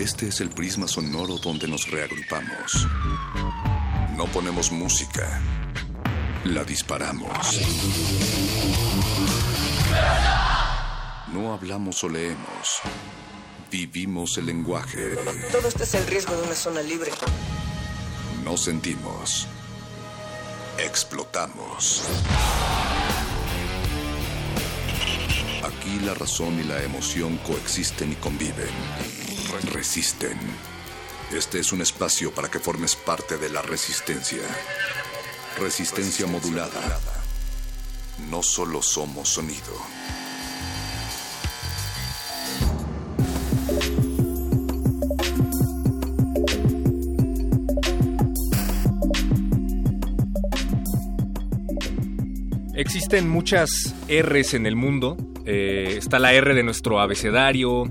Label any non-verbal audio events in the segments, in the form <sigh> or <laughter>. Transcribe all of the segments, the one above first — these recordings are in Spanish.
Este es el prisma sonoro donde nos reagrupamos. No ponemos música, la disparamos. No hablamos o leemos, vivimos el lenguaje. Todo esto es el riesgo de una zona libre. No sentimos, explotamos. Aquí la razón y la emoción coexisten y conviven. Resisten. Este es un espacio para que formes parte de la resistencia. Resistencia modulada. No solo somos sonido. Existen muchas R's en el mundo. Eh, está la R de nuestro abecedario,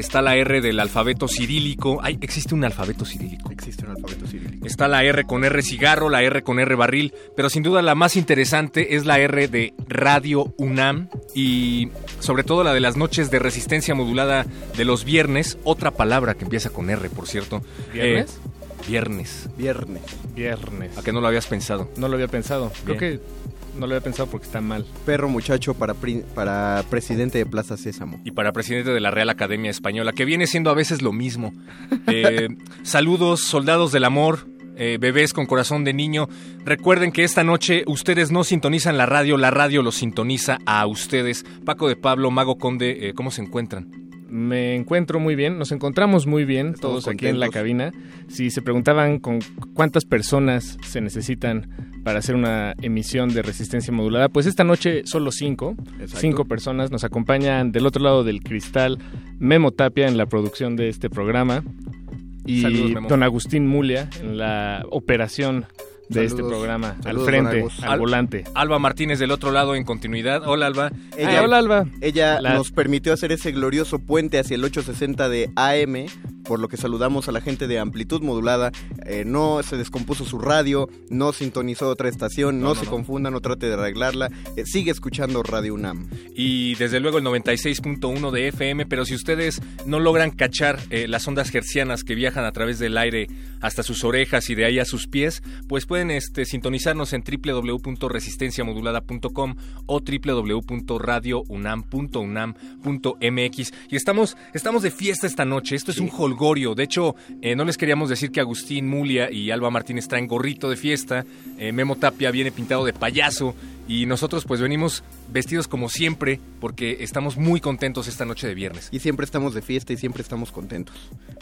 está la R del alfabeto cirílico. Ay, existe un alfabeto cirílico. Existe un alfabeto cirílico. Está la R con R cigarro, la R con R barril, pero sin duda la más interesante es la R de Radio UNAM y sobre todo la de las noches de resistencia modulada de los viernes, otra palabra que empieza con R, por cierto. ¿Viernes? Eh, viernes. Viernes. Viernes. ¿A que no lo habías pensado? No lo había pensado. Creo que no lo había pensado porque está mal. Perro muchacho para, pri- para presidente de Plaza Sésamo. y para presidente de la Real Academia Española, que viene siendo a veces lo mismo. Eh, <laughs> saludos, soldados del amor, eh, bebés con corazón de niño. Recuerden que esta noche ustedes no sintonizan la radio, la radio los sintoniza a ustedes. Paco de Pablo, Mago Conde, eh, ¿cómo se encuentran? Me encuentro muy bien, nos encontramos muy bien todos aquí en la cabina. Si se preguntaban con cuántas personas se necesitan para hacer una emisión de resistencia modulada, pues esta noche solo cinco, Exacto. cinco personas nos acompañan del otro lado del cristal Memo Tapia en la producción de este programa y Saludos, don Agustín Mulia en la operación de este programa, Saludos, al frente, al Al- volante. Alba Martínez del otro lado en continuidad. Hola Alba. Ella, hola Alba. ella La- nos permitió hacer ese glorioso puente hacia el 860 de AM, por lo que saludamos a la gente de amplitud modulada. Eh, no se descompuso su radio, no sintonizó otra estación, no, No, no, se no. confunda, no trate de arreglarla. Eh, sigue escuchando Radio UNAM. y desde luego el 96.1 de FM, pero si ustedes no logran cachar eh, las ondas hercianas que viajan a través del aire hasta sus orejas y de ahí a sus pies, pues pueden este, sintonizarnos en www.resistenciamodulada.com o www.radiounam.unam.mx y estamos, estamos de fiesta esta noche, esto es un holgorio, de hecho eh, no les queríamos decir que Agustín Mulia y Alba Martínez traen gorrito de fiesta, eh, Memo Tapia viene pintado de payaso. Y nosotros pues venimos vestidos como siempre porque estamos muy contentos esta noche de viernes. Y siempre estamos de fiesta y siempre estamos contentos.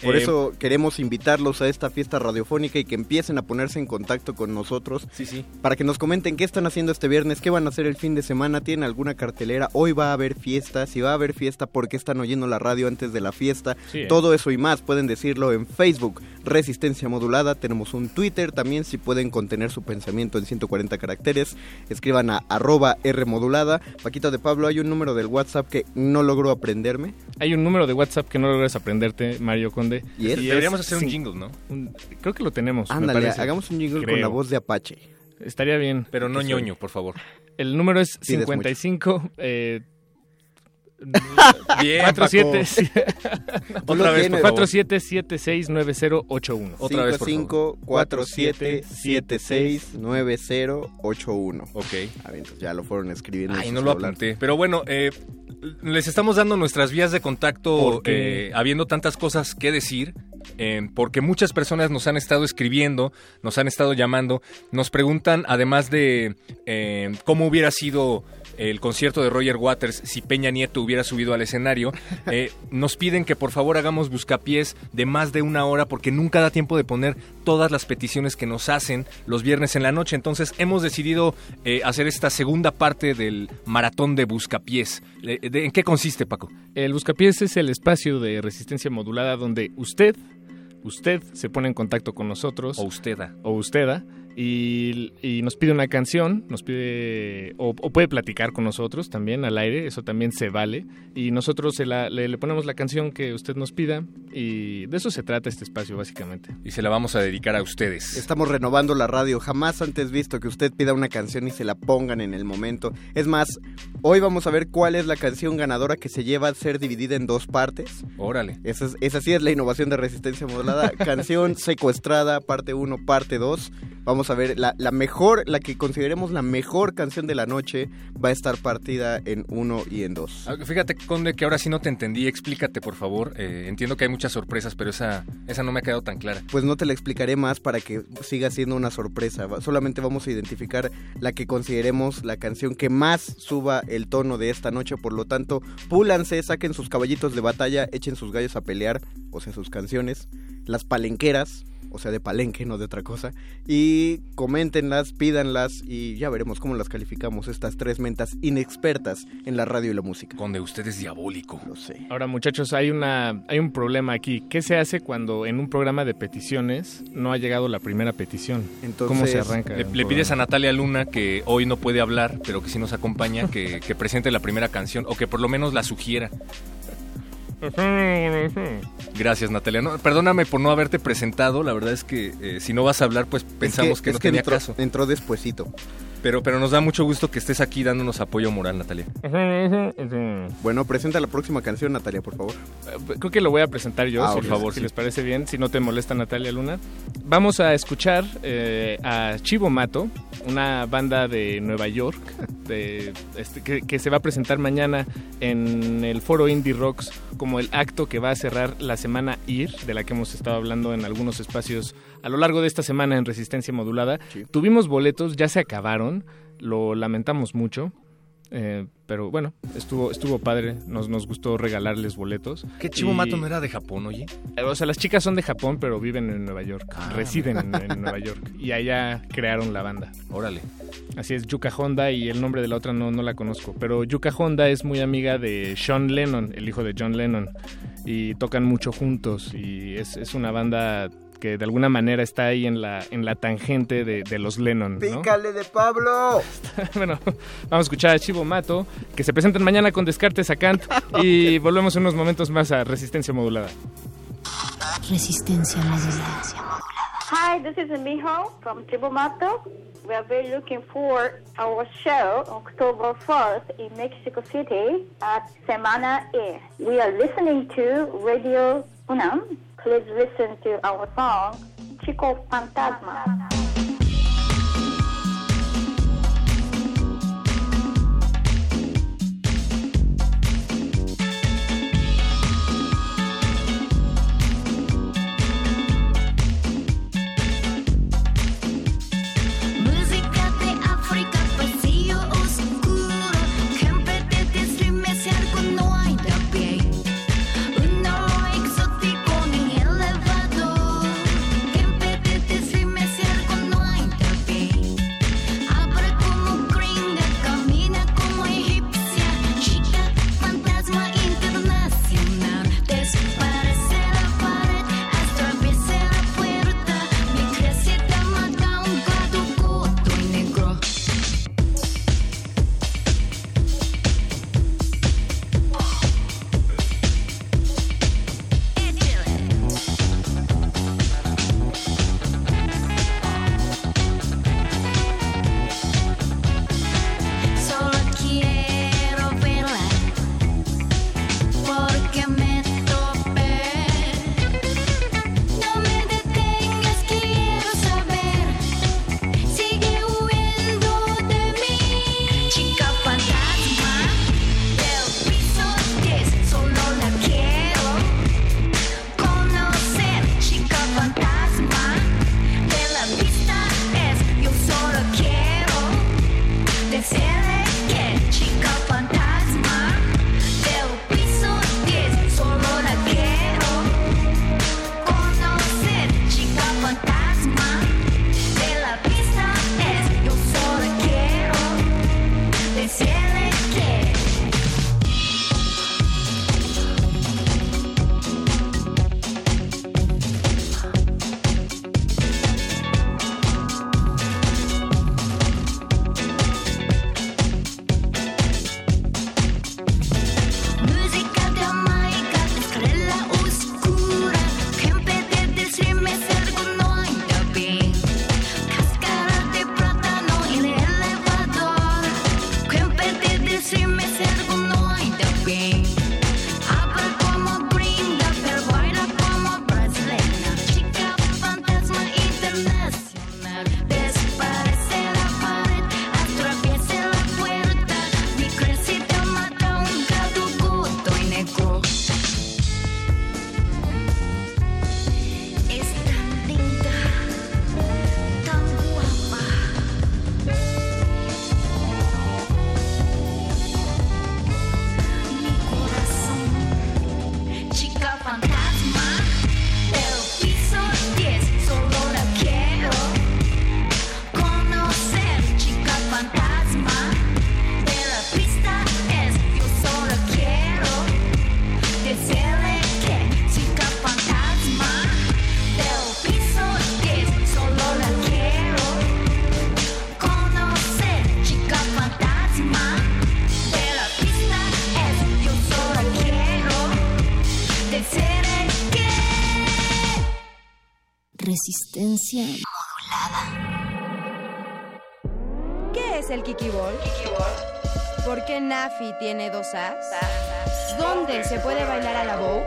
Por Eh, eso queremos invitarlos a esta fiesta radiofónica y que empiecen a ponerse en contacto con nosotros. Sí, sí. para que nos comenten qué están haciendo este viernes, qué van a hacer el fin de semana, tienen alguna cartelera, hoy va a haber fiesta, si va a haber fiesta, por qué están oyendo la radio antes de la fiesta, Sí, todo eso y más pueden decirlo en Facebook, Resistencia Modulada, tenemos un Twitter también, si pueden contener su pensamiento en 140 caracteres, escriban a arroba R modulada, Paquito de Pablo, hay un número del WhatsApp que no logro aprenderme, Hay un número de WhatsApp que no logras aprenderte, Mario Conde. y es, Y Deberíamos es hacer un jingle, ¿no? un- creo que lo tenemos. ándale, hagamos un jingle con la voz de Apache. Estaría bien. Pero no ñoño, por favor. El número es Pides 55 eh, <laughs> favor. 47769081. Otra vez, por favor. 55 47 76 9081. Ok. A ver, entonces ya lo fueron escribiendo. en Ay, no lo celulares. apunté. Pero bueno, eh, les estamos dando nuestras vías de contacto, eh, habiendo tantas cosas que decir, eh, porque muchas personas nos han estado escribiendo, nos han estado llamando, nos preguntan, además de eh, cómo hubiera sido el concierto de Roger Waters si Peña Nieto hubiera subido al escenario, <laughs> eh, nos piden que por favor hagamos buscapiés de más de una hora porque nunca da tiempo de poner todas las peticiones que nos hacen los viernes en la noche. Entonces hemos decidido eh, hacer esta segunda parte del maratón de buscapiés. ¿En qué consiste, Paco? El Buscapiés es el espacio de resistencia modulada donde usted, usted se pone en contacto con nosotros O usted. o usted y, y nos pide una canción, nos pide o, o puede platicar con nosotros también al aire, eso también se vale y nosotros se la- le, le ponemos la canción que usted nos pida y de eso se trata este espacio básicamente. Y se la vamos a dedicar a ustedes. Estamos renovando la radio. Jamás antes visto que usted pida una canción y se la pongan en el momento. Es más, hoy vamos a ver cuál es la canción ganadora que se lleva a ser dividida en dos partes. Órale. Esa, es, esa sí es la innovación de resistencia modulada. <laughs> Canción secuestrada, parte 1, parte 2. Vamos a ver, la, la mejor, la que consideremos la mejor canción de la noche va a estar partida en 1 y en 2. Ah, Fíjate, Conde, que ahora sí no te entendí. Explícate, por favor. Eh, entiendo que hay muchas sorpresas, pero esa, esa no me ha quedado tan clara. Pues no te la explicaré más para que siga siendo una sorpresa. Solamente vamos a identificar la que consideremos la canción que más suba el tono de esta noche. Por lo tanto, púlanse, saquen sus caballitos de batalla, echen sus gallos a pelear, o sea, sus canciones, las palenqueras, o sea, de palenque, no de otra cosa, y coméntenlas, pídanlas y ya veremos cómo las calificamos, estas tres mentas inexpertas en la radio y la música. Conde, usted es diabólico. Lo sé. Ahora muchachos, hay, una, hay un problema aquí. ¿Qué se hace cuando en un programa de peticiones no ha llegado la primera petición? Entonces, ¿Cómo se arranca? Le, pides a? Natalia Luna, que hoy no puede hablar, pero que sí nos acompaña, que, que presente la primera canción, o que por lo menos la sugiera. Gracias, Natalia. No, perdóname por no haberte presentado. La verdad es que eh, si no vas a hablar, pues pensamos es que, es no tenía entró, caso. entró despuesito. Pero, pero nos da mucho gusto que estés aquí dándonos apoyo moral, Natalia. Bueno, presenta la próxima canción, Natalia, por favor. Creo que lo voy a presentar yo, Ah, por favor, sí. si les parece bien, si no te molesta Natalia Luna. Vamos a escuchar eh, a Chivo Mato, una banda de Nueva York, de, este, que, que se va a presentar mañana en el foro Indie Rocks como el acto que va a cerrar la semana IR, de la que hemos estado hablando en algunos espacios a lo largo de esta semana en Resistencia Modulada. Sí. Tuvimos boletos, ya se acabaron, lo lamentamos mucho. eh, pero bueno, estuvo estuvo padre, nos, nos gustó regalarles boletos. ¿Qué Chivo Y- Mato no era de Japón, oye? eh, O sea, las chicas son de Japón, pero viven en Nueva York. Ah, residen en, en Nueva York. Y allá crearon la banda. Órale. Así es, Yuka Honda y el nombre de la otra no, no la conozco. Pero Yuka Honda es muy amiga de Sean Lennon, el hijo de John Lennon. Y tocan mucho juntos. Y es, es una banda que de alguna manera está ahí en la, en la tangente de, de los Lennon. ¿no? ¡Pícale de Pablo! <laughs> bueno, vamos a escuchar a Chivo Mato, que se presentan mañana con Descartes a Kant. Y <laughs> volvemos unos momentos más a Resistencia Modulada. Resistencia modulada. Hi, this is Miho from Chibumato. We are very looking for our show October 4th in Mexico City at Semana E. We are listening to Radio Unam. Please listen to our song Chico Fantasma. Resistencia ¿Qué es el Kiki Ball? ¿Por qué Nafi tiene dos As? ¿Dónde se puede bailar a la bow?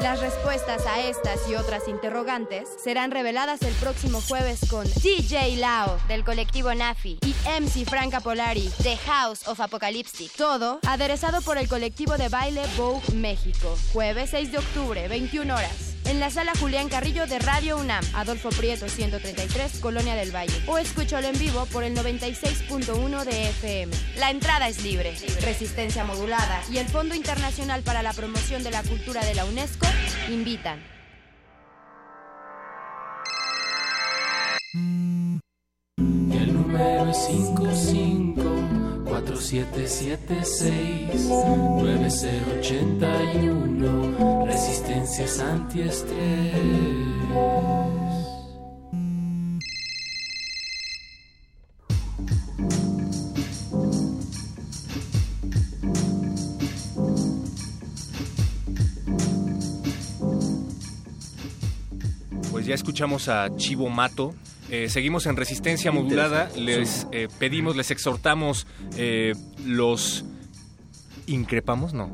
Las respuestas a estas y otras interrogantes serán reveladas el próximo jueves con DJ Lao del colectivo Nafi y MC Franca Polari de House of Apocalyptic. Todo aderezado por el colectivo de baile Bow México. Jueves 6 de octubre, 21 horas en la sala Julián Carrillo de Radio UNAM, Adolfo Prieto 133, Colonia del Valle, o escúchalo en vivo por el 96.1 de FM. La entrada es libre. Resistencia modulada y el Fondo Internacional para la Promoción de la Cultura de la UNESCO invitan. El número 5 776-9081, resistencias antiestrés. ya escuchamos a Chivo Mato, eh, seguimos en resistencia modulada. Les eh, pedimos, les exhortamos, eh, los increpamos, no.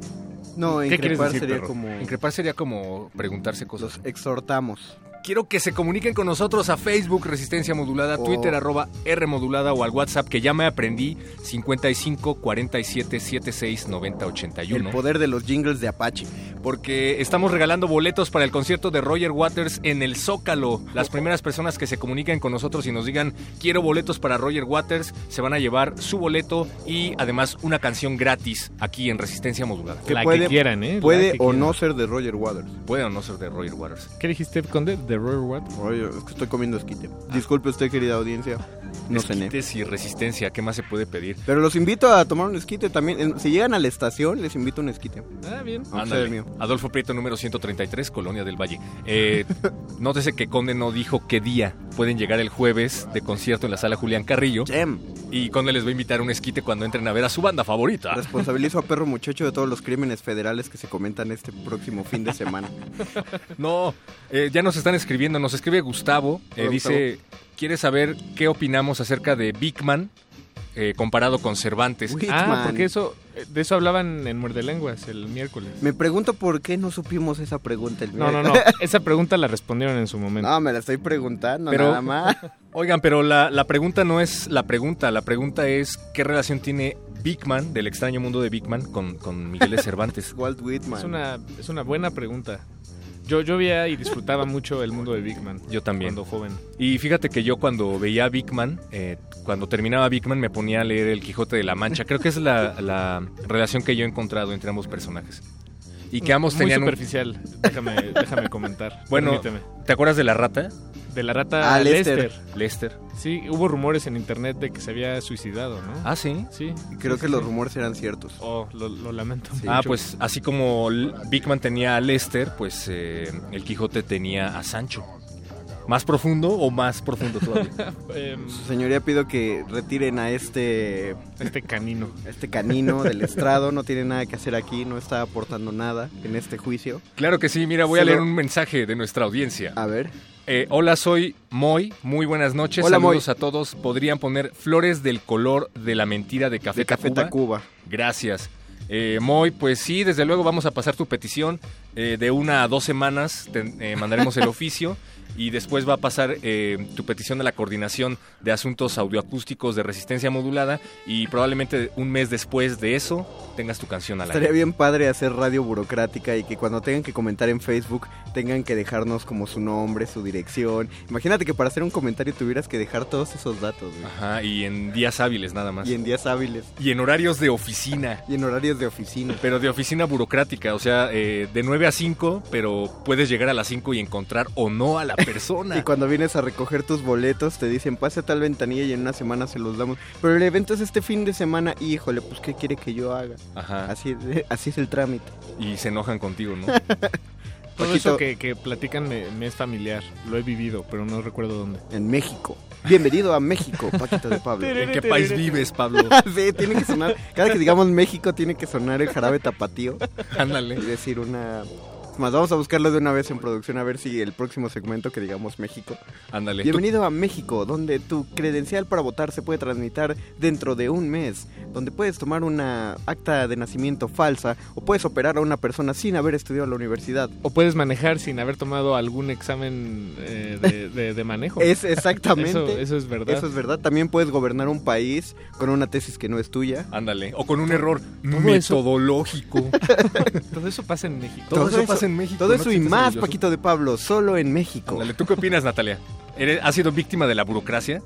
No, ¿Qué quieres increpar decir, sería perro? como... Increpar sería como preguntarse cosas. Exhortamos. Quiero que se comuniquen con nosotros a Facebook Resistencia Modulada, Oh. Twitter arroba R Modulada o al WhatsApp que ya me aprendí 55 47 76 90 El 81. poder de los jingles de Apache. Porque estamos regalando boletos para el concierto de Roger Waters en el Zócalo. Las primeras personas que se comuniquen con nosotros y nos digan quiero boletos para Roger Waters se van a llevar su boleto y además una canción gratis aquí en Resistencia Modulada. Que La puede, que quieran, ¿eh? Puede que o quieran. no ser de Roger Waters. Puede o no ser de Roger Waters. ¿Qué dijiste, Conde? ¿De Royal What? Oye, es que estoy comiendo esquite. Disculpe usted, querida audiencia. No cené. Y resistencia, ¿qué más se puede pedir? Pero los invito a tomar un esquite también. Si llegan a la estación, les invito a un esquite. Ah, bien. Ándale. mío. Adolfo Prieto, número 133, Colonia del Valle. Eh, <laughs> nótese que Conde no dijo qué día pueden llegar el jueves de concierto en la sala Julián Carrillo. Y Conde les va a invitar a un esquite cuando entren a ver a su banda favorita. Responsabilizo a <laughs> Perro Muchacho de todos los crímenes federales que se comentan este próximo fin de semana. <laughs> No, eh, ya nos están escribiendo. Nos escribe Gustavo. eh, dice, quiere saber qué opinamos acerca de Big Man eh, comparado con Cervantes. Whitman. Ah, porque eso, eh, de eso hablaban en Muerde Lenguas el miércoles. Me pregunto por qué no supimos esa pregunta el No, no, no. <laughs> Esa pregunta la respondieron en su momento. No, me la estoy preguntando Pero- nada más. <laughs> Oigan, pero la, la pregunta no es la pregunta. La pregunta es qué relación tiene Big Man, del extraño mundo de Big Man, con, con Miguel de <laughs> Cervantes. Walt Whitman. Es una, es una buena pregunta. Yo, yo veía y disfrutaba mucho el mundo de Big Man. Yo también. Cuando joven. Y fíjate que yo cuando veía Big Man, eh, cuando terminaba Big Man me ponía a leer El Quijote de la Mancha. Creo que es la, la relación que yo he encontrado entre ambos personajes. Y que ambos Muy tenían un- superficial. Déjame, déjame comentar. Bueno, Permíteme. ¿te acuerdas de la rata? De la rata Ah, Lester. Lester. Lester. Sí, hubo rumores en internet de que se había suicidado, ¿no? Ah, sí. sí. Creo sí, que sí, los rumores eran ciertos. Oh, lo, lo lamento. Ah, mucho. pues así como L- Big Man tenía a Lester, pues eh, el Quijote tenía a Sancho. ¿Más profundo o más profundo todavía? <laughs> Em, Su señoría pido que retiren a este este canino. este canino del estrado, no tiene nada que hacer aquí, no está aportando nada en este juicio. claro que sí, mira, voy a lo- leer un mensaje de nuestra audiencia. A ver, Eh, hola, soy Moy. Muy buenas noches. Hola, Saludos Moy. a todos. ¿Podrían poner flores del color de la mentira de Café de Café Tacuba? Tacuba. Gracias. Eh, Moy, pues sí, desde luego vamos a pasar tu petición. Eh, de una a dos semanas te- eh, mandaremos el <laughs> oficio y después va a pasar eh, tu petición a la coordinación de asuntos audioacústicos de resistencia modulada y probablemente un mes después de eso tengas tu canción al Estaría aire. bien padre hacer radio burocrática y que cuando tengan que comentar en Facebook tengan que dejarnos como su nombre, su dirección. Imagínate que para hacer un comentario tuvieras que dejar todos esos datos. güey. Ajá, y en días hábiles nada más. Y en días hábiles. y en horarios de oficina. <laughs> Y en horarios de oficina. Pero de oficina burocrática, o sea, eh, de 9 a 5, pero puedes llegar a las 5 y encontrar o no a la persona. <laughs> Y cuando vienes a recoger tus boletos te dicen pase a tal ventanilla y en una semana se los damos. Pero el evento es este fin de semana y híjole, pues ¿qué quiere que yo haga? Ajá. Así, así es el trámite. Y se enojan contigo, ¿no? <laughs> Todo Paquito. eso que, que platican me, me es familiar. Lo he vivido, pero no recuerdo dónde. En México. Bienvenido a México, Paquito de Pablo. ¿En qué país vives, Pablo? <laughs> sí, tiene que sonar. Cada que digamos México tiene que sonar el jarabe tapatío Ándale. y decir una Más vamos a buscarlo de una vez en producción a ver si el próximo segmento que digamos México. Ándale. Bienvenido a México, donde tu credencial para votar se puede transmitir dentro de un mes, donde puedes tomar una acta de nacimiento falsa o puedes operar a una persona sin haber estudiado en la universidad. O puedes manejar sin haber tomado algún examen eh, de, de- de manejo. Es exactamente. Eso, eso es verdad. Eso es verdad. También puedes gobernar un país con una tesis que no es tuya. Ándale. O con un error Todo metodológico. <laughs> Todo eso pasa en México. Todo eso pasa en México, Todo no eso y más, orgulloso. Paquito de Pablo, solo en México. Ándale, ¿tú qué opinas, Natalia? ¿Eres- ¿Has sido víctima de la burocracia?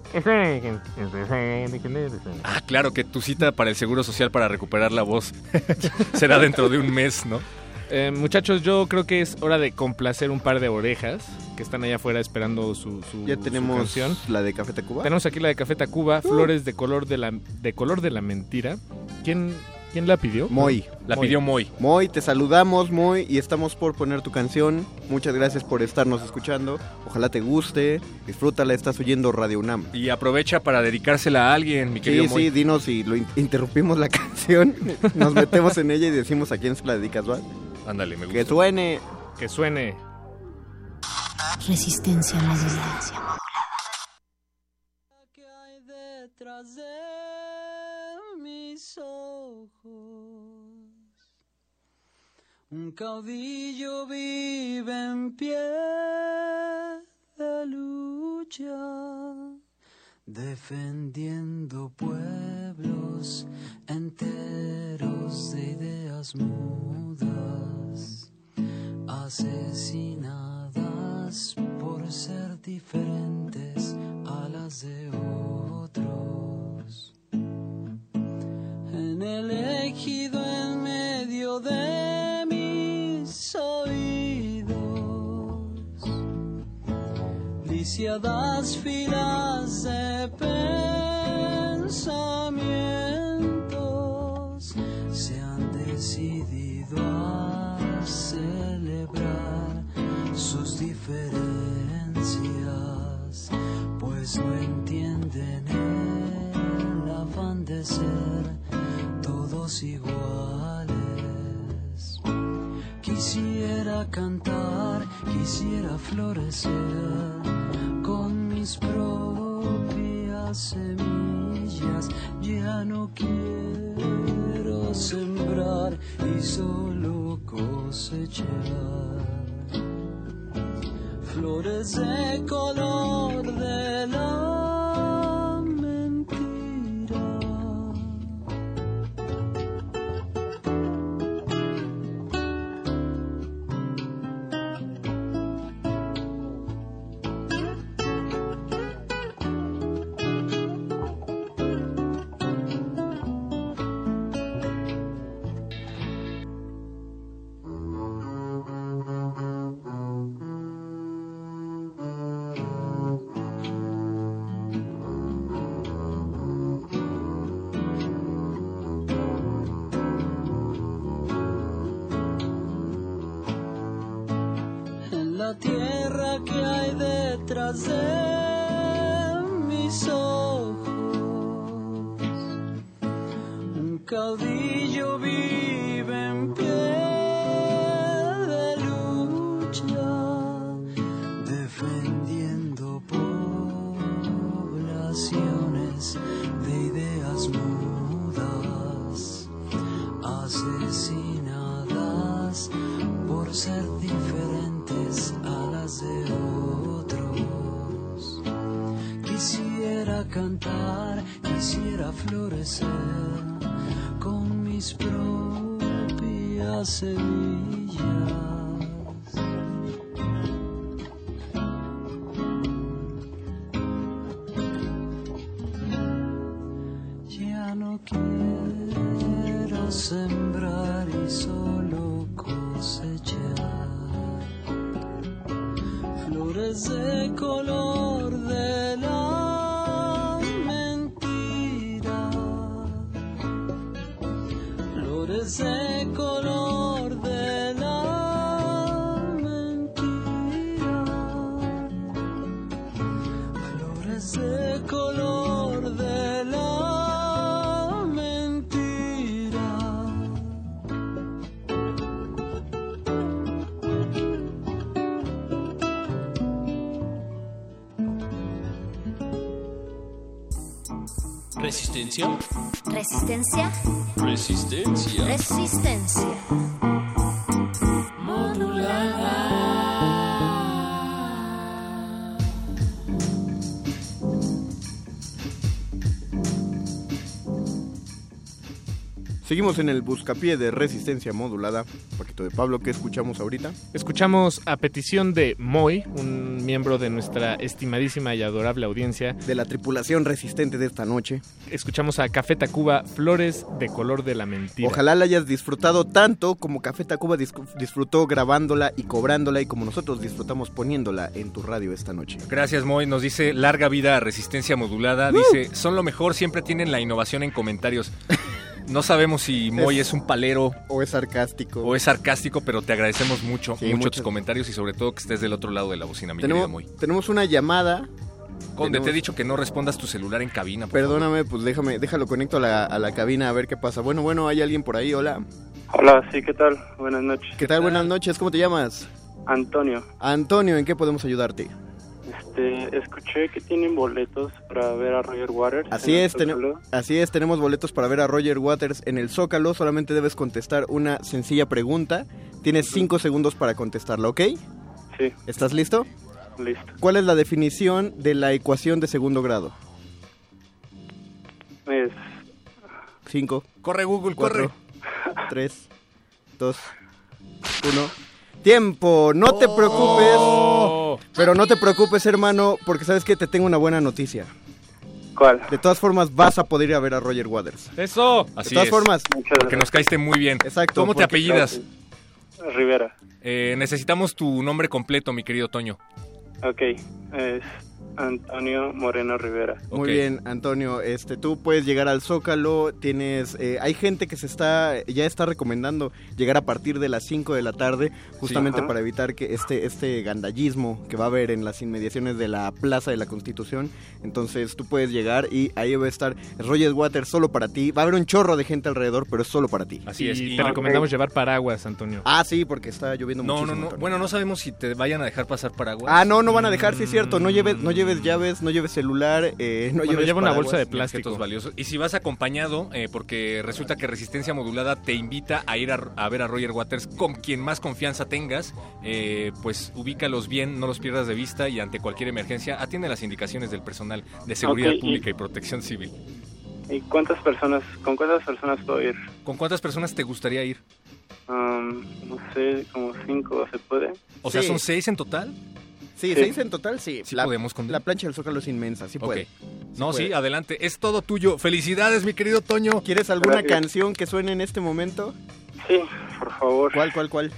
Ah, claro, que tu cita para el Seguro Social para recuperar la voz <laughs> será dentro de un mes, ¿no? Eh, muchachos, yo creo que es hora de complacer un par de orejas que están allá afuera esperando su, su, Ya su tenemos canción. la de Café Tacuba. Tenemos aquí la de Café Tacuba, Flores de color de la de color de la mentira. ¿Quién, quién la pidió? Moy. La pidió Moy. Moy, te saludamos, Moy, y estamos por poner tu canción. Muchas gracias por estarnos escuchando. Ojalá te guste, disfrútala, estás oyendo Radio UNAM. Y aprovecha para dedicársela a alguien, mi querido Sí, Moy. sí, dinos si lo in- interrumpimos la <laughs> canción, nos metemos en ella y decimos a quién se la dedicas, ¿va? Ándale, me gusta. Que suene. Que suene. Resistencia modulada. que hay detrás de mis Un caudillo vive en pie de lucha, defendiendo pueblos enteros de ideas mudas, asesinadas por ser diferentes a las de otros. En el ejido en medio de mis oídos, lisiadas filas de pensamientos se han decidido a celebrar sus diferencias, pues no entienden el afán de ser todos iguales. Quisiera cantar, quisiera florecer con mis propias semillas. Ya no quiero sembrar y solo cosechar flores de color de la Resistencia. Resistencia. Resistencia. Seguimos en el buscapié de resistencia modulada. Paquito de Pablo, ¿qué escuchamos ahorita? Escuchamos a petición de Moy, un miembro de nuestra estimadísima y adorable audiencia. De la tripulación resistente de esta noche. Escuchamos a Café Tacuba, Flores de color de la mentira. Ojalá la hayas disfrutado tanto como Café Tacuba dis- disfrutó grabándola y cobrándola y como nosotros disfrutamos poniéndola en tu radio esta noche. Gracias, Moy. Nos dice larga vida a resistencia modulada. Dice, son lo mejor, siempre tienen la innovación en comentarios. <laughs> No sabemos si Moy es, un palero O es sarcástico. o es sarcástico, pero te agradecemos mucho, Sí, mucho muchas- tus comentarios y sobre todo que estés del otro lado de la bocina, mi querido tenemos, Moy. tenemos una llamada. Conde, te he dicho que no respondas tu celular en cabina. por Perdóname, pues déjame, déjalo conecto a la, a la cabina a ver qué pasa. Bueno, bueno, hay alguien por ahí, hola. Hola, sí, ¿qué tal? Buenas noches. ¿Qué tal? Buenas noches, ¿cómo te llamas? Antonio, Antonio, ¿en qué podemos ayudarte? Este, escuché que tienen boletos para ver a Roger Waters. Así en el es, así es, tenemos boletos para ver a Roger Waters en el Zócalo. Solamente debes contestar una sencilla pregunta. Tienes cinco segundos para contestarla, ¿ok? Sí, ¿Estás listo? listo. ¿Cuál es la definición de la ecuación de segundo grado? Es Cinco, Corre, Google, cuatro, corre. tres, dos, uno. ¡Tiempo! No te preocupes. Oh. Pero no te preocupes, hermano, porque sabes que te tengo una buena noticia. ¿cuál? De todas formas, vas a poder ir a ver a Roger Waters. ¡Eso! Así de todas es, formas, Muchas porque nos caíste muy bien. Exacto, ¿Cómo te apellidas? Rivera. Eh, necesitamos tu nombre completo, mi querido Toño. Ok, es Antonio Moreno Rivera. Muy bien, Antonio. Este, tú puedes llegar al Zócalo. Tienes, eh, hay gente que se está, ya está recomendando llegar a partir de las 5 de la tarde, justamente para evitar que este, este gandallismo que va a haber en las inmediaciones de la Plaza de la Constitución. Entonces, tú puedes llegar y ahí va a estar Roger Waters solo para ti. Va a haber un chorro de gente alrededor, pero es solo para ti. Así y es. y- te recomendamos llevar paraguas, Antonio. Ah, sí, porque está lloviendo no, no, muchísimo. no. Antonio. Bueno, no sabemos si te vayan a dejar pasar paraguas. Ah, no, no van a dejar, sí es cierto. No lleves, no lleves llaves, no lleves celular, eh, no Bueno, lleves lleva una bolsa de Ni plástico. objetos valiosos. Y si vas acompañado, eh, porque resulta que Resistencia Modulada te invita a ir a, a ver a Roger Waters con quien más confianza tengas, eh, pues ubícalos bien, no los pierdas de vista y ante cualquier emergencia atiende las indicaciones del personal de seguridad pública y protección civil. ¿Y cuántas personas, con cuántas personas puedo ir? ¿Con cuántas personas te gustaría ir? Um, no sé, como cinco, ¿se puede? O sea. ¿son seis en total? Sí, Sí. seis en total, sí. Sí la, podemos con... la plancha del Zócalo es inmensa, sí Ok. puede. No, puede. sí, adelante. Es todo tuyo. Felicidades, mi querido Toño. ¿Quieres alguna Gracias. canción que suene en este momento? Sí, por favor. ¿Cuál, cuál, cuál?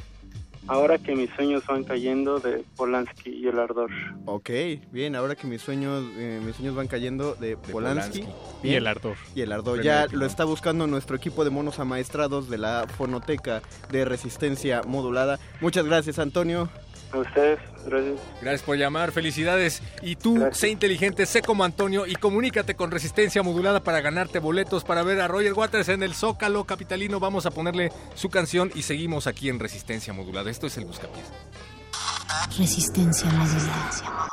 Ahora que mis sueños van cayendo de Polanski y el ardor. Ok, bien, ahora que mis sueños, eh, mis sueños van cayendo de, Polanski, Polanski. Y el ardor. y el Ardor. Ya lo está buscando nuestro equipo de monos amaestrados de la fonoteca de resistencia modulada. Muchas gracias, Antonio. A ustedes, gracias. Gracias por llamar, felicidades. Y tú, Gracias. sé inteligente, sé como Antonio y comunícate con Resistencia Modulada para ganarte boletos para ver a Roger Waters en el Zócalo Capitalino. Vamos a ponerle su canción y seguimos aquí en Resistencia Modulada. Esto es el Buscapiés. Resistencia modulada.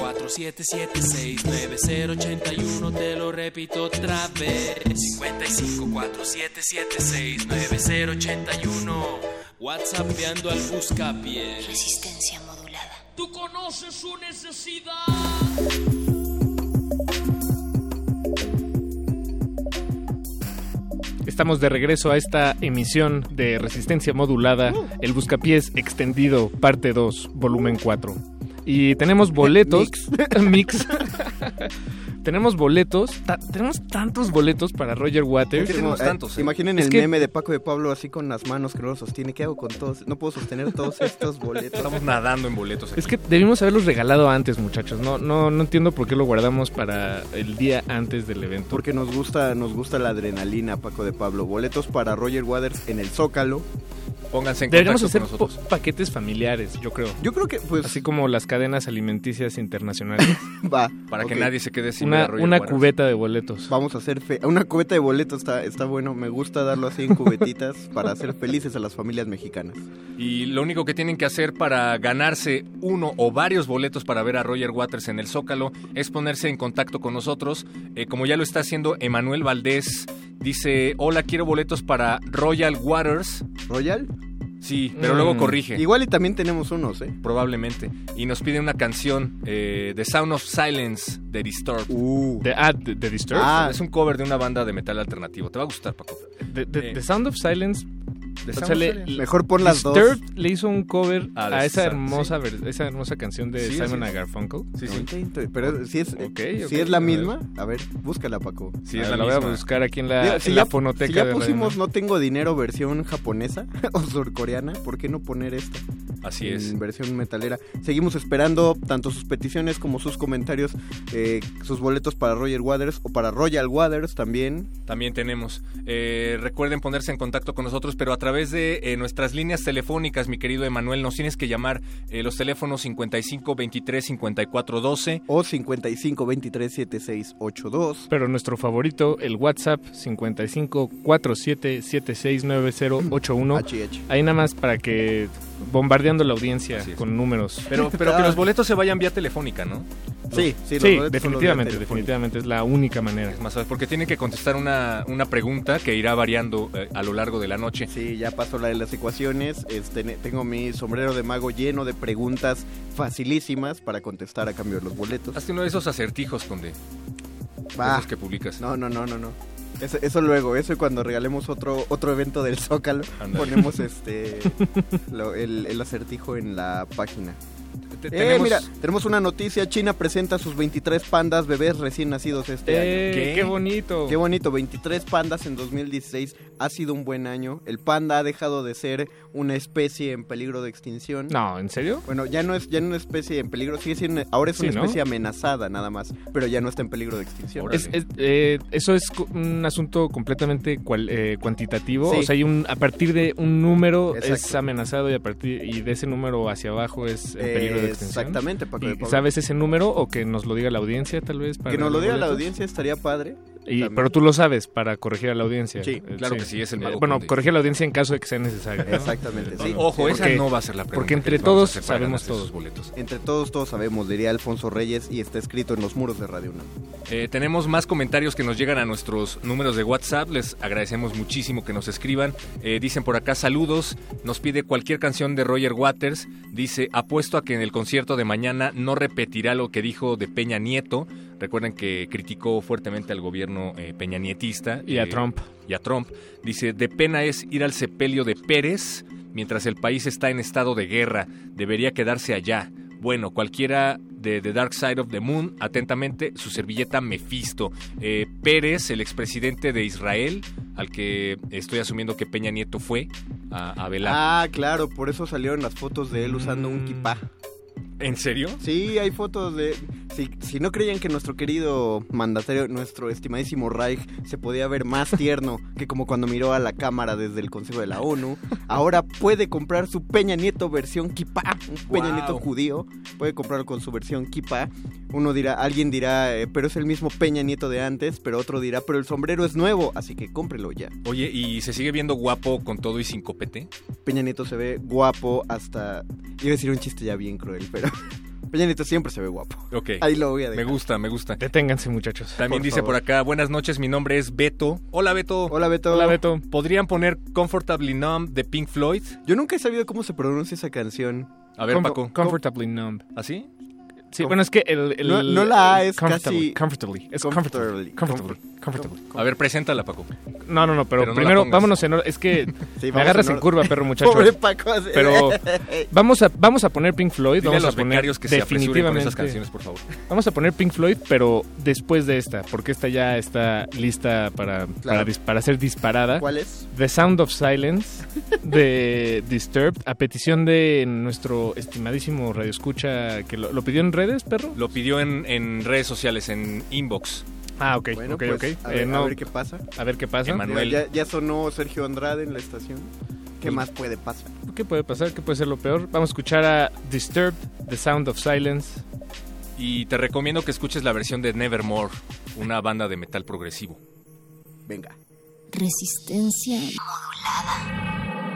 5547769081 te lo repito otra vez 5547769081 WhatsAppeando al buscapié Resistencia modulada. Tú conoces su necesidad Estamos de regreso a esta emisión de Resistencia Modulada, el Buscapiés Extendido, parte 2, volumen 4. Y tenemos <laughs> boletos. <laughs> Mix. tenemos boletos. ta- tenemos tantos boletos para Roger Waters. Tenemos, eh, Imaginen Es el que- meme de Paco de Pablo así con las manos que no lo sostiene. ¿Qué hago con todos? No puedo sostener todos estos boletos. Estamos nadando en boletos. Es que debimos haberlos regalado antes, muchachos. No, no, no entiendo por qué lo guardamos para el día antes del evento. Porque nos gusta, nos gusta la adrenalina, Paco de Pablo. Boletos para Roger Waters en el Zócalo. Pónganse en Deberíamos contacto hacer con nosotros. paquetes familiares, yo creo. Yo creo que, pues. Así como las cadenas alimenticias internacionales. <laughs> Va. Para que nadie se quede sin una una cubeta de boletos. Vamos a hacer fe- una cubeta de boletos está, está bueno. Me gusta darlo así en cubetitas <laughs> para hacer felices a las familias mexicanas. Y lo único que tienen que hacer para ganarse uno o varios boletos para ver a Roger Waters en el Zócalo es ponerse en contacto con nosotros. Eh, como ya lo está haciendo Emanuel Valdés, dice, hola, quiero boletos para Royal Waters. ¿Royal? Sí, pero Mm. luego corrige. Igual y también tenemos unos, ¿eh? Probablemente. Y nos pide una canción, eh, The Sound of Silence, de Disturbed. Uh. De, ah, de, de Disturbed. Ah, es un cover de una banda de metal alternativo. Te va a gustar, Paco. The, the- Eh, The Sound of Silence. The o sea, le-. Mejor pon las dos. Disturbed le hizo un cover Ah, a esa Sa- hermosa, ver- esa hermosa canción de Sí, Simon sí. and Garfunkel. Sí, sí. Pero si es, Ok, si ok, es la a ver. misma, a ver, búscala, Paco. Sí, Ah, es la, la voy a buscar aquí en la, Digo, en si la ya, fonoteca si ya de pusimos. No Tengo Dinero versión japonesa <laughs> o surcoreana, ¿por qué no poner esta? Así en es. versión metalera. Seguimos esperando tanto sus peticiones como sus comentarios, eh, sus boletos para Roger Waters o para Royal Waters también. También tenemos. Eh, recuerden ponerse en contacto con nosotros, pero a través de eh, nuestras líneas telefónicas, mi querido Emanuel, nos tienes que llamar eh, los teléfonos 55 23 54 12. O 55 23 76 82. Pero nuestro favorito, el WhatsApp 55 47 76 9081. HH. Ahí nada más para que bombardeando la audiencia con números. Pero, pero que los boletos se vayan vía telefónica, ¿no? Sí, sí, los Sí, definitivamente, definitivamente es la única manera. Es más, ¿sabes? porque tienen que contestar una, una pregunta que irá variando eh, a lo largo de la noche. Sí, ya pasó la de las ecuaciones. Este, tengo mi sombrero de mago lleno de preguntas facilísimas para contestar a cambio de los boletos. Hazte uno de esos acertijos, Conde. Va. Esos que publicas. No, no, no, no, no. Eso, eso luego, eso y cuando regalemos otro otro evento del Zócalo, ponemos <laughs> este lo- el, el acertijo en la página. Te- Eh, tenemos- mira, tenemos una noticia. China presenta sus 23 pandas bebés recién nacidos este Eh, año. ¿Qué? ¿Qué? bonito! Qué bonito, 23 pandas en 2016. Ha sido un buen año. El panda ha dejado de ser una especie en peligro de extinción. No, ¿en serio? Bueno, ya no es ya no una especie en peligro, sigue siendo ahora es Sí, una ¿no? especie amenazada nada más, pero ya no está en peligro de extinción. Órale. Es- es- eh, eso es un asunto completamente cual- cuantitativo. Sí. O sea, hay un, a partir de un número es amenazado y a partir y de ese número hacia abajo es en peligro de Exactamente, Paco de ¿Y Pablo. ¿Sabes ese número o que nos lo diga la audiencia tal vez? Para Que nos lo diga la audiencia estaría padre. Y- pero tú lo sabes para corregir a la audiencia. Sí, Eh, claro que sí, es el mago bueno, Conde. corregir a la audiencia en caso de que sea necesario. ¿no? Exactamente, sí. Ojo, Sí, esa porque- no va a ser la pregunta. porque que entre todos sabemos ganarse todo. esos boletos. Entre todos, todos sabemos, diría Alfonso Reyes, y está escrito en los muros de Radio UNAM. Eh, tenemos más comentarios que nos llegan a nuestros números de WhatsApp. Les agradecemos muchísimo que nos escriban. Eh, dicen por acá saludos. Nos pide cualquier canción de Roger Waters. Dice, apuesto a que en el concierto de mañana no repetirá lo que dijo de Peña Nieto. Recuerden que criticó fuertemente al gobierno eh, peñanietista. Y a eh, Trump. y a Trump. Dice, de pena es ir al sepelio de Pérez mientras el país está en estado de guerra. Debería quedarse allá. Bueno, cualquiera de The Dark Side of the Moon, atentamente, su servilleta Mefisto. Eh, Pérez, el expresidente de Israel, al que estoy asumiendo que Peña Nieto fue a, a velar. Ah, claro, por eso salieron las fotos de él usando un Mm. kipá. ¿En serio? Sí, hay fotos de... Si, si no creían que nuestro querido mandatario, nuestro estimadísimo Reich, se podía ver más tierno que como cuando miró a la cámara desde el Consejo de la ONU, ahora puede comprar su Peña Nieto versión kipá, un Peña Wow. Nieto judío, puede comprarlo con su versión kipá. Uno dirá, alguien dirá, eh, pero es el mismo Peña Nieto de antes, pero otro dirá, pero el sombrero es nuevo, así que cómprelo ya. Oye, ¿y se sigue viendo guapo con todo y sin copete? Peña Nieto se ve guapo hasta... Iba a decir un chiste ya bien cruel, pero... <laughs> Peña Nieto siempre se ve guapo. Ok. Ahí lo voy a Me dejar. gusta, me gusta. Deténganse, muchachos. También Por dice favor. por acá, buenas noches, mi nombre es Beto. Hola Beto. Hola, Beto. Hola, Beto. ¿Podrían poner Comfortably Numb de Pink Floyd? Yo nunca he sabido cómo se pronuncia esa canción. A ver, Com- Paco. Comfortably numb. ¿Así? Sí, bueno, es que el... el- No- no la A es comfortably, casi- Comfortably. Es Comfortably. comfortably. Comfortably. Comfortably. A ver, preséntala, Paco. No, no, no, pero, Pero no la primero vámonos en. Es que <laughs> Sí, me vamos agarras en curva, perro <laughs> muchacho. Pobre Paco. Pero <laughs> vamos a, vamos a poner Pink Floyd. Dile Vamos a los poner que se apresuren con definitivamente. esas canciones, por favor. Vamos a poner Pink Floyd, pero después de esta, porque esta ya está lista para, para, dis- para ser disparada. ¿Cuál es? The Sound of Silence de Disturbed, a petición de nuestro estimadísimo radioescucha que lo, lo pidió en redes, perro. Lo pidió en, en redes sociales, en inbox. Ah, ok, Bueno, ok, pues, ok. A, Eh, ver, a no, ver qué pasa. a ver qué pasa. Emanuel. Ya, ya sonó Sergio Andrade en la estación. ¿Qué Pues- más puede pasar? ¿Qué puede pasar? ¿Qué puede ser lo peor? Vamos a escuchar a Disturbed, The Sound of Silence. Y te recomiendo que escuches la versión de Nevermore, una banda de metal progresivo. Venga. Resistencia Hello,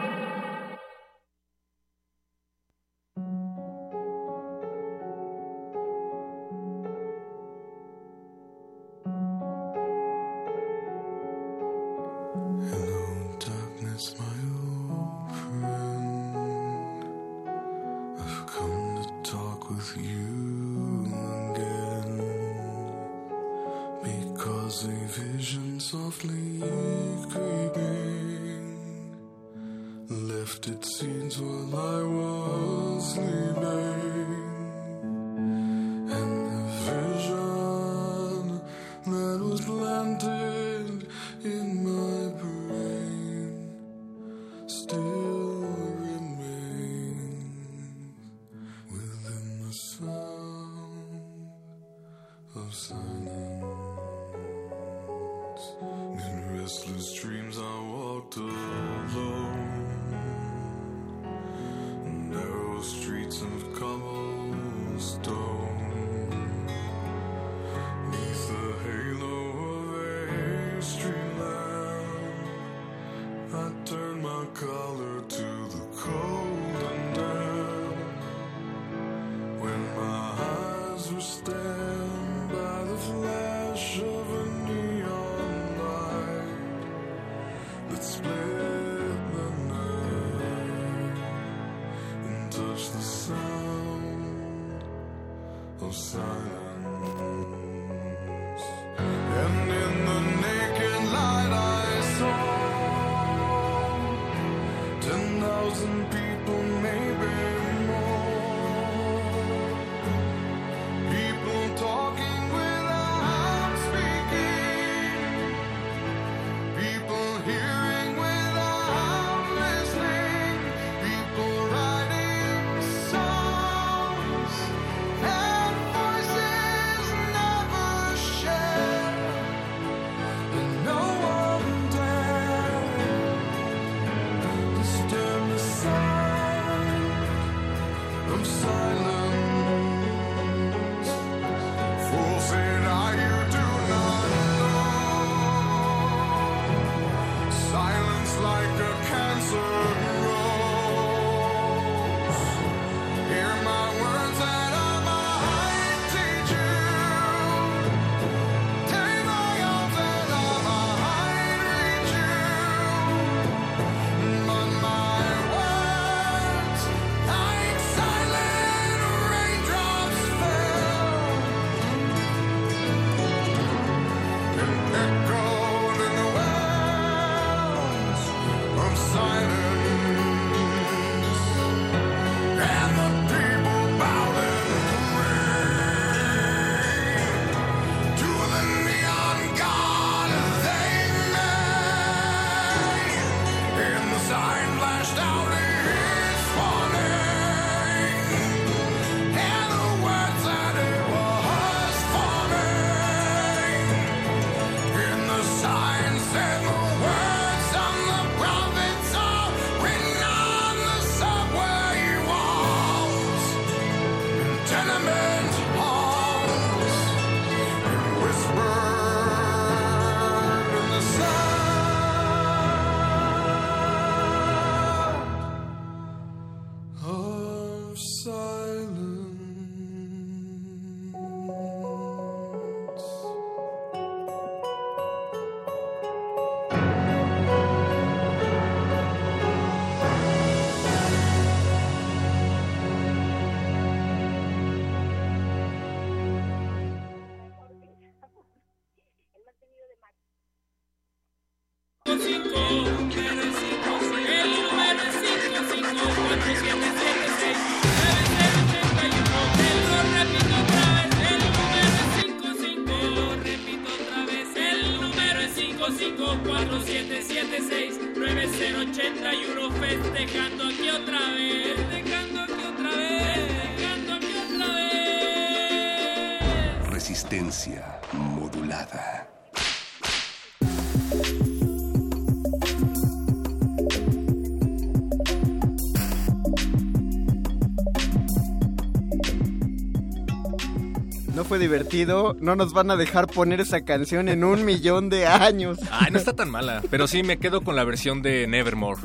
Fue divertido, no nos van a dejar poner esa canción en un millón de años. Ay, no está tan mala. Pero sí, me quedo con la versión de Nevermore.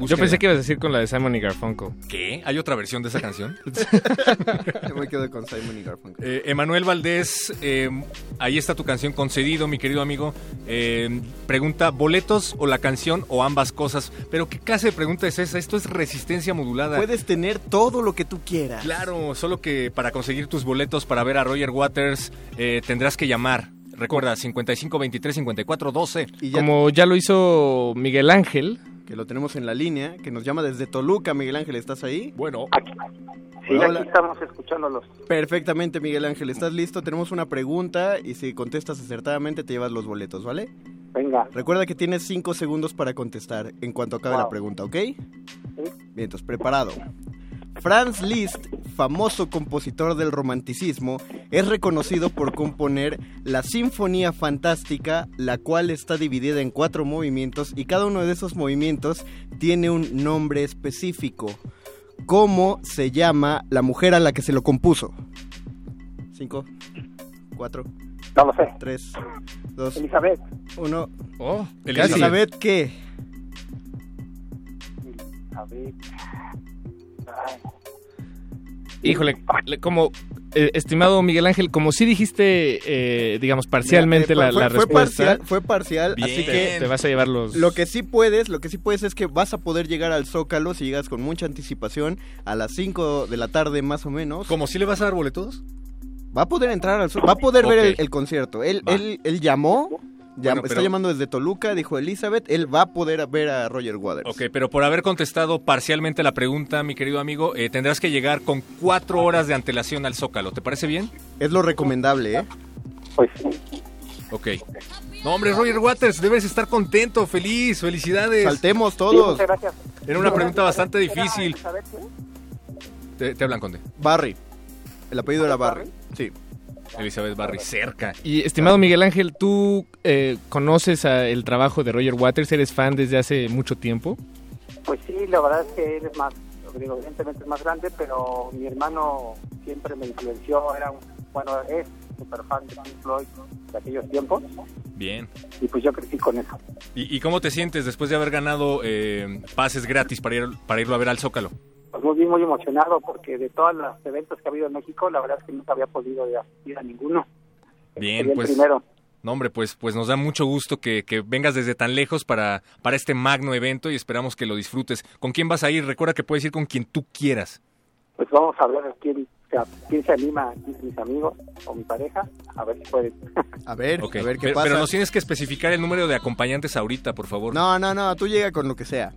Yo pensé que ibas a decir con la de Simon y Garfunkel. ¿Qué? ¿Hay otra versión de esa <laughs> canción? Yo me quedo con Simon y Garfunkel. Eh, Emanuel Valdés, eh, ahí está tu canción concedido, mi querido amigo. Eh, pregunta, ¿boletos o la canción o ambas cosas? Pero ¿qué clase de pregunta es esa? Esto es resistencia modulada. Puedes tener todo lo que tú quieras. Claro, solo que para conseguir tus boletos para ver a Roger Waters eh, tendrás que llamar. Recuerda, 55 23 54 12. Y ya Como ya lo hizo Miguel Ángel, que lo tenemos en la línea, que nos llama desde Toluca. Miguel Ángel, ¿estás ahí? Bueno, Sí, Hola. aquí estamos escuchándolos. Perfectamente, Miguel Ángel. ¿Estás listo? Tenemos una pregunta y si contestas acertadamente te llevas los boletos, ¿vale? Venga. Recuerda que tienes cinco segundos para contestar en cuanto acabe la pregunta, ¿ok? Bien, entonces, preparado. Franz Liszt, famoso compositor del romanticismo, es reconocido por componer la Sinfonía Fantástica, la cual está dividida en cuatro movimientos y cada uno de esos movimientos tiene un nombre específico. ¿Cómo se llama la mujer a la que se lo compuso? Cinco, cuatro, No lo sé. tres, dos, Elizabeth. uno. oh, Elizabeth. Elizabeth, ¿qué? Elizabeth. Híjole, le- como eh, estimado Miguel Ángel, como sí dijiste, eh, digamos, parcialmente Mira, la, eh, fue, la fue respuesta, parcial, fue parcial, Bien. así que te vas a llevar los... Lo que sí puedes, lo que sí puedes es que vas a poder llegar al Zócalo si llegas con mucha anticipación a las 5 de la tarde más o menos. ¿Cómo si le vas a dar boletos? Va a poder entrar al Zó- va a poder ver el, el concierto. Él, él, él llamó, llam- Bueno, está pero- llamando desde Toluca, dijo Elizabeth, él va a poder ver a Roger Waters. Ok, pero por haber contestado parcialmente la pregunta, mi querido amigo, eh, tendrás que llegar con cuatro horas de antelación al Zócalo. ¿Te parece bien? Es lo recomendable, ¿eh? Pues sí. Ok. No, hombre, Roger Waters, debes estar contento, feliz, felicidades. Saltemos Sí, todos. muchas gracias. Era una pregunta bastante ¿Era difícil. Te, te hablan, Conde. Barry. El apellido era Barry. Sí. Elizabeth Barry, cerca. Y estimado Miguel Ángel, ¿tú eh, conoces a el trabajo de Roger Waters? ¿Eres fan desde hace mucho tiempo? Pues sí, la verdad es que él es más, digo, evidentemente es más grande, pero mi hermano siempre me influenció, era un, bueno, es súper fan de Pink Floyd de aquellos tiempos, Bien. y pues yo crecí con eso. ¿Y, y cómo te sientes después de haber ganado eh, pases gratis para, ir, para irlo a ver al Zócalo? Pues muy bien, muy emocionado, porque de todos los eventos que ha habido en México, la verdad es que nunca había podido asistir a ninguno. Bien, Sería el pues- primero. No, hombre, pues, pues nos da mucho gusto que, que vengas desde tan lejos para, para este magno evento y esperamos que lo disfrutes. ¿Con quién vas a ir? Recuerda que puedes ir con quien tú quieras. Pues vamos a ver quién, o sea, quién se anima, mis amigos o mi pareja, a ver si pueden. <laughs> A ver, Ok, a ver qué pero, pasa. pero nos tienes que especificar el número de acompañantes ahorita, por favor. No, no, no, tú llega con lo que sea.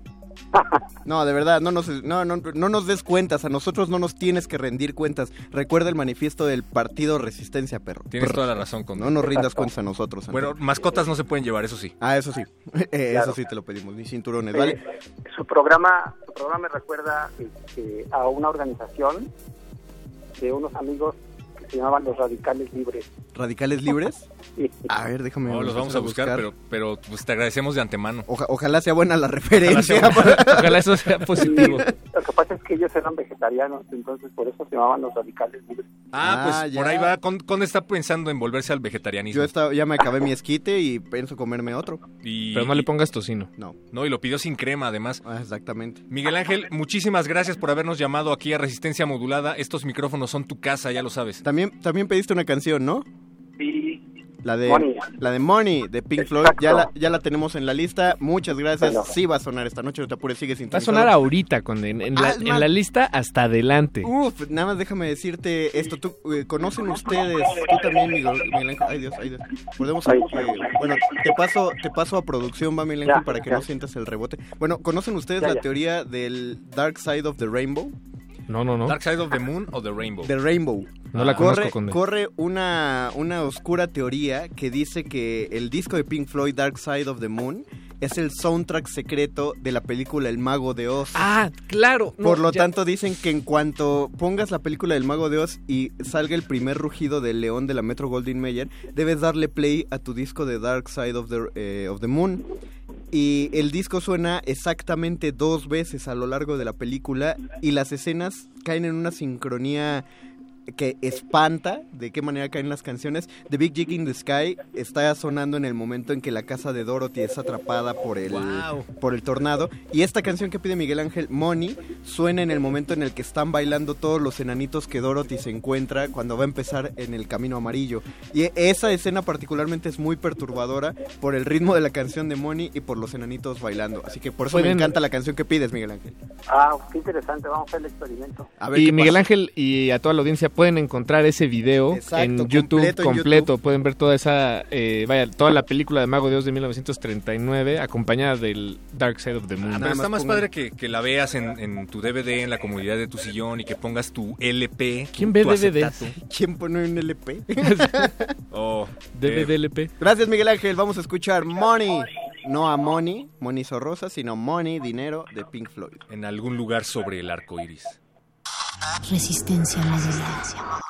No, de verdad, no nos, no, no, no nos des cuentas, a nosotros no nos tienes que rendir cuentas. Recuerda el manifiesto del partido Resistencia, perro. Tienes toda la razón, Conde. No nos rindas cuentas a nosotros. Bueno, mascotas no se pueden llevar, eso sí. Ah, eso sí, <laughs> Eh, Claro. eso sí te lo pedimos, ni cinturones, Eh, ¿vale? su programa su programa me recuerda este, a una organización de unos amigos se llamaban los Radicales Libres. ¿Radicales libres? <laughs> Sí. A ver, déjame. No, los vamos a buscar, pero, pero pues, te agradecemos de antemano. Oja- ojalá sea buena la referencia. Ojalá eso sea <laughs> positivo. Lo que pasa es que ellos eran vegetarianos, entonces por eso se llamaban los Radicales Libres. Ah, Ah, pues ya. por ahí va. Con- Conde está pensando en volverse al vegetarianismo. Yo estaba, ya me acabé mi esquite y pienso comerme otro. Y, Pero no le pongas tocino. No, no, y lo pidió sin crema, además. ah, exactamente. Miguel Ángel, muchísimas gracias por habernos llamado aquí a Resistencia Modulada. Estos micrófonos son tu casa, ya lo sabes. También, también pediste una canción, ¿no? Sí, La de, Money. la de Money de Pink Floyd, Exacto. ya la, ya la tenemos en la lista. Muchas gracias. Bueno. Sí va a sonar esta noche, no te apures, sigue Va a sonar ahorita, con, en, en la, Ah, en lista hasta adelante. Uf, nada más déjame decirte esto. ¿Tú, eh, ¿Conocen ustedes, tú también, Miguel, Miguel Ángel? Ay, Dios, ay, Dios. Podemos, eh, bueno, te paso, te paso a producción, va, Miguel Ángel, para que ya. no sientas el rebote. Bueno, ¿conocen ustedes Ya, la ya. teoría del Dark Side of the Rainbow? No, no, no. Dark Side of the Moon o The Rainbow. The Rainbow. No la corre, conozco, Conde. corre una, una oscura teoría que dice que el disco de Pink Floyd, Dark Side of the Moon, es el soundtrack secreto de la película El Mago de Oz. Ah, claro. no, Por lo ya- tanto, dicen que en cuanto pongas la película del Mago de Oz y salga el primer rugido del león de la Metro Goldwyn Mayer, debes darle play a tu disco de Dark Side of the, eh, of the Moon. Y el disco suena exactamente dos veces a lo largo de la película y las escenas caen en una sincronía que espanta de qué manera caen las canciones. The Big Jig in the Sky está sonando en el momento en que la casa de Dorothy es atrapada por el, Wow. por el tornado. Y esta canción que pide Miguel Ángel, Money, suena en el momento en el que están bailando todos los enanitos que Dorothy se encuentra cuando va a empezar en el camino amarillo. Y esa escena particularmente es muy perturbadora por el ritmo de la canción de Money y por los enanitos bailando. Así que por eso me encanta la canción que pides, Miguel Ángel. Ah, qué interesante, vamos a hacer el experimento. A ver Y Miguel pasa. Ángel y a toda la audiencia pueden encontrar ese video Exacto, en YouTube completo completo. en YouTube. Pueden ver toda esa, eh, vaya, toda la película de Mago de Dios de 1939 acompañada del Dark Side of the Moon. Ah, pero está más pongan- padre que, que la veas en, en tu DVD, en la comodidad de tu sillón y que pongas tu LP. ¿Quién ve acetato. ¿Quién pone un LP? <laughs> Oh, DVD eh, LP. Gracias, Miguel Ángel. Vamos a escuchar Money. No a Money, Money Sorrosa, sino Money, dinero de Pink Floyd. en algún lugar sobre el arco iris. Resistencia modulada.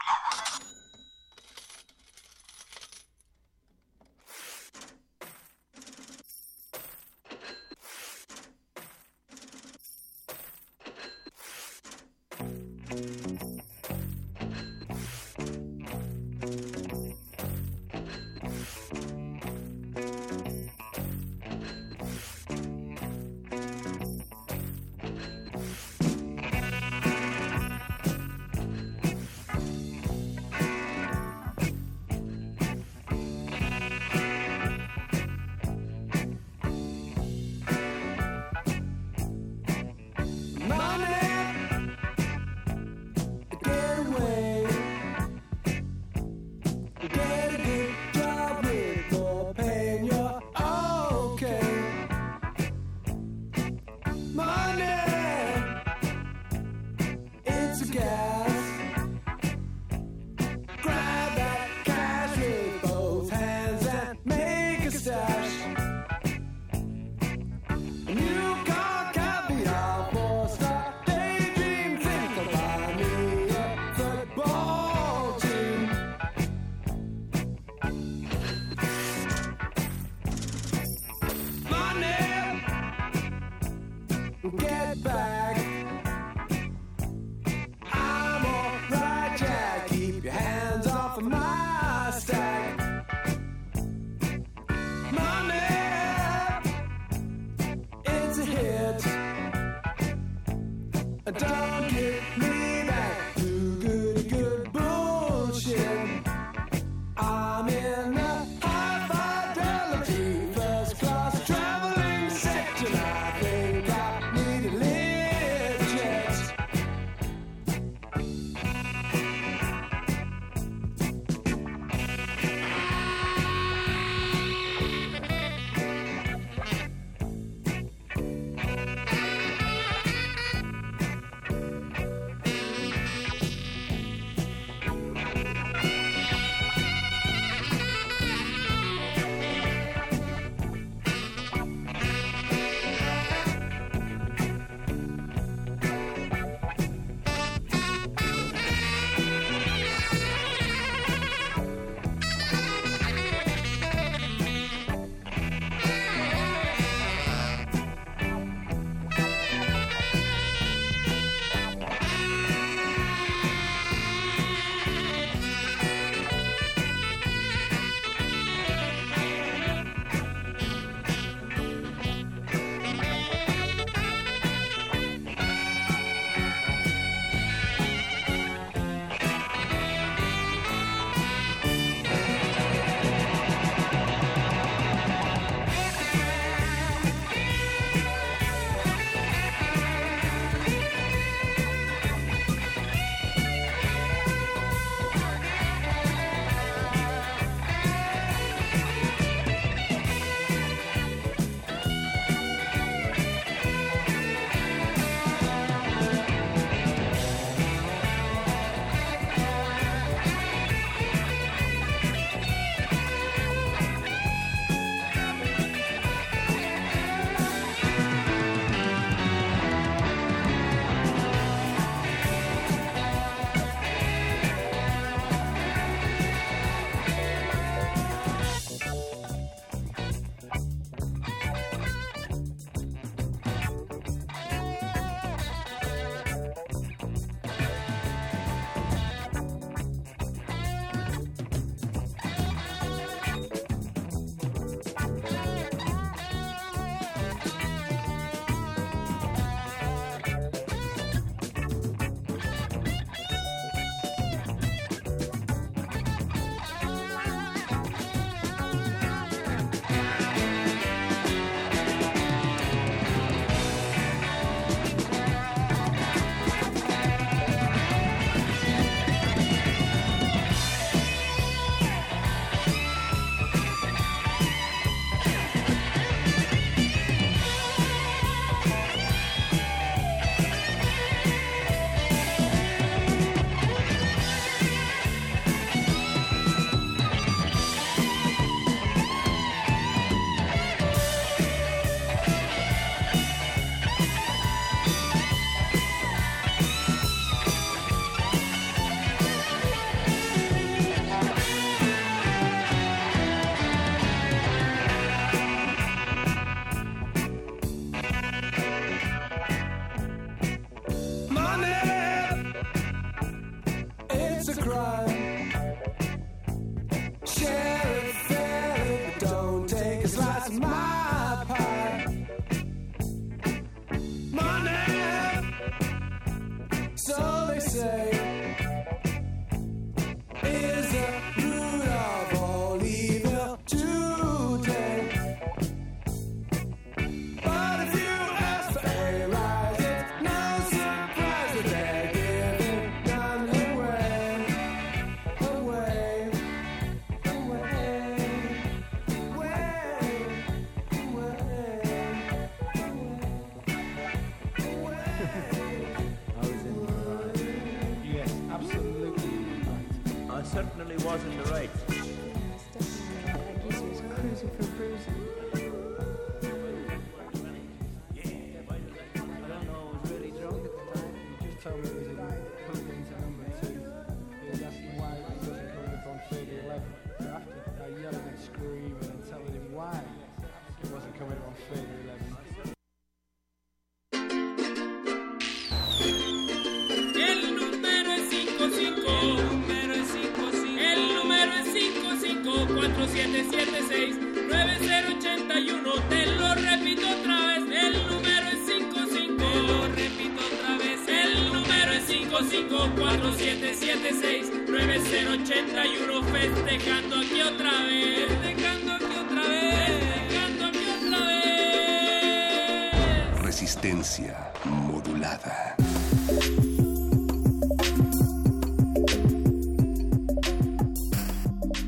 Resistencia modulada.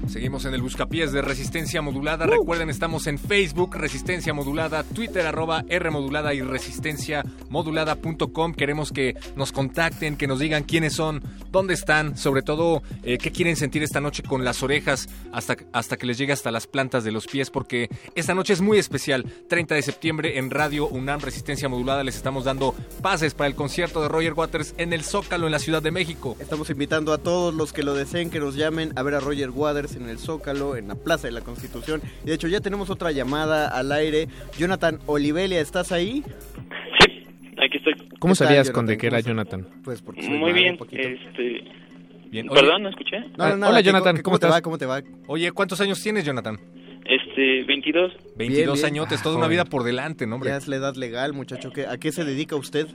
Seguimos en el buscapiés de Resistencia Modulada. Recuerden, estamos en Facebook, Resistencia Modulada, Twitter, arroba R Modulada y resistenciamodulada.com. Queremos que nos contacten, que nos digan quiénes son, dónde están, sobre todo eh, qué quieren sentir esta noche con las orejas hasta, hasta que les llegue hasta las plantas de los pies, porque esta noche es muy especial. 30 de septiembre en Radio UNAM Resistencia Modulada les estamos dando pases para el concierto de Roger Waters en el Zócalo, en la Ciudad de México. Estamos invitando a todos los que lo deseen que nos llamen a ver a Roger Waters en el Zócalo, en la Plaza de la Constitución. Y de hecho ya tenemos otra llamada al aire. Jonathan Olivelia, ¿estás ahí? ¿Cómo ¿Qué tal, sabías con de qué era ¿Cómo Jonathan? Pues porque soy Muy bien. un poquito. Este... Bien, oye- Perdón, no escuché. No, no, no, Hola, ¿qué- Jonathan, ¿cómo, ¿cómo te estás? va? ¿Cómo te va? Oye, ¿cuántos años tienes, Jonathan? Este, 22. 22 bien. añotes, Ah, toda una joven. vida por delante, ¿no, hombre? Ya es la edad legal, muchacho. ¿Qué- ¿A qué se dedica usted?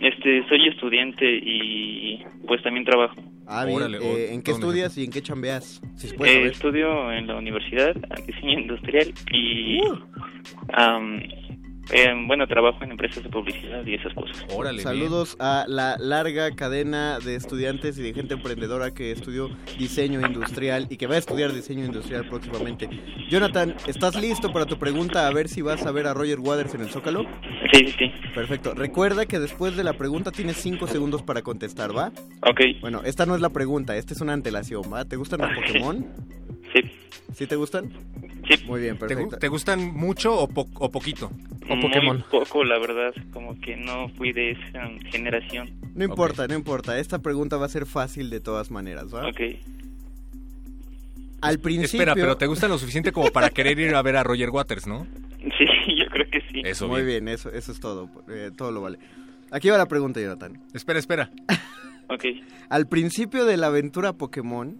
Este, soy estudiante y pues también trabajo. Ah, bien. Órale, Eh, o- ¿En qué estudias y en qué chambeas? Si Eh, saber. estudio en la universidad diseño industrial y Uh. am, em, bueno, trabajo en empresas de publicidad y esas cosas. Órale, Saludos a la larga cadena de estudiantes y de gente emprendedora que estudió diseño industrial y que va a estudiar diseño industrial próximamente. Jonathan, ¿estás listo para tu pregunta a ver si vas a ver a Roger Waters en el Zócalo? Sí, sí, sí. Perfecto. Recuerda que después de la pregunta tienes 5 segundos para contestar, ¿va? Ok. Bueno, esta no es la pregunta, esta es una antelación, ¿va? ¿Te gustan los Pokémon? Sí. ¿Sí te gustan? Sí. Muy bien, ¿Te, perfecto. te gustan mucho o, po- o poquito? Muy poco, la verdad. Como que no fui de esa generación. No importa, no importa. Esta pregunta va a ser fácil de todas maneras, ¿va? Ok. Al principio... Espera, pero te gustan lo suficiente como para querer ir a ver a Roger Waters, ¿no? <laughs> Sí, yo creo que sí. Eso, Muy bien, eso, eso es todo. eh, todo lo vale. Aquí va la pregunta, Jonathan. Espera, espera. <laughs> Ok. Al principio de la aventura Pokémon,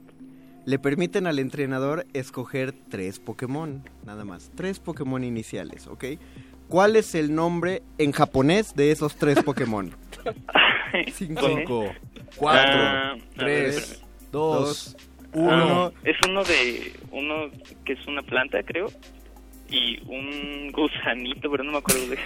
le permiten al entrenador escoger tres Pokémon, nada más. Tres Pokémon iniciales, ¿ok? ¿Cuál es el nombre en japonés de esos tres Pokémon? <laughs> Cinco, cuatro, Ah, tres, ver, dos, Ah, uno. es uno de. Uno que es una planta, creo. Y un gusanito, pero no me acuerdo de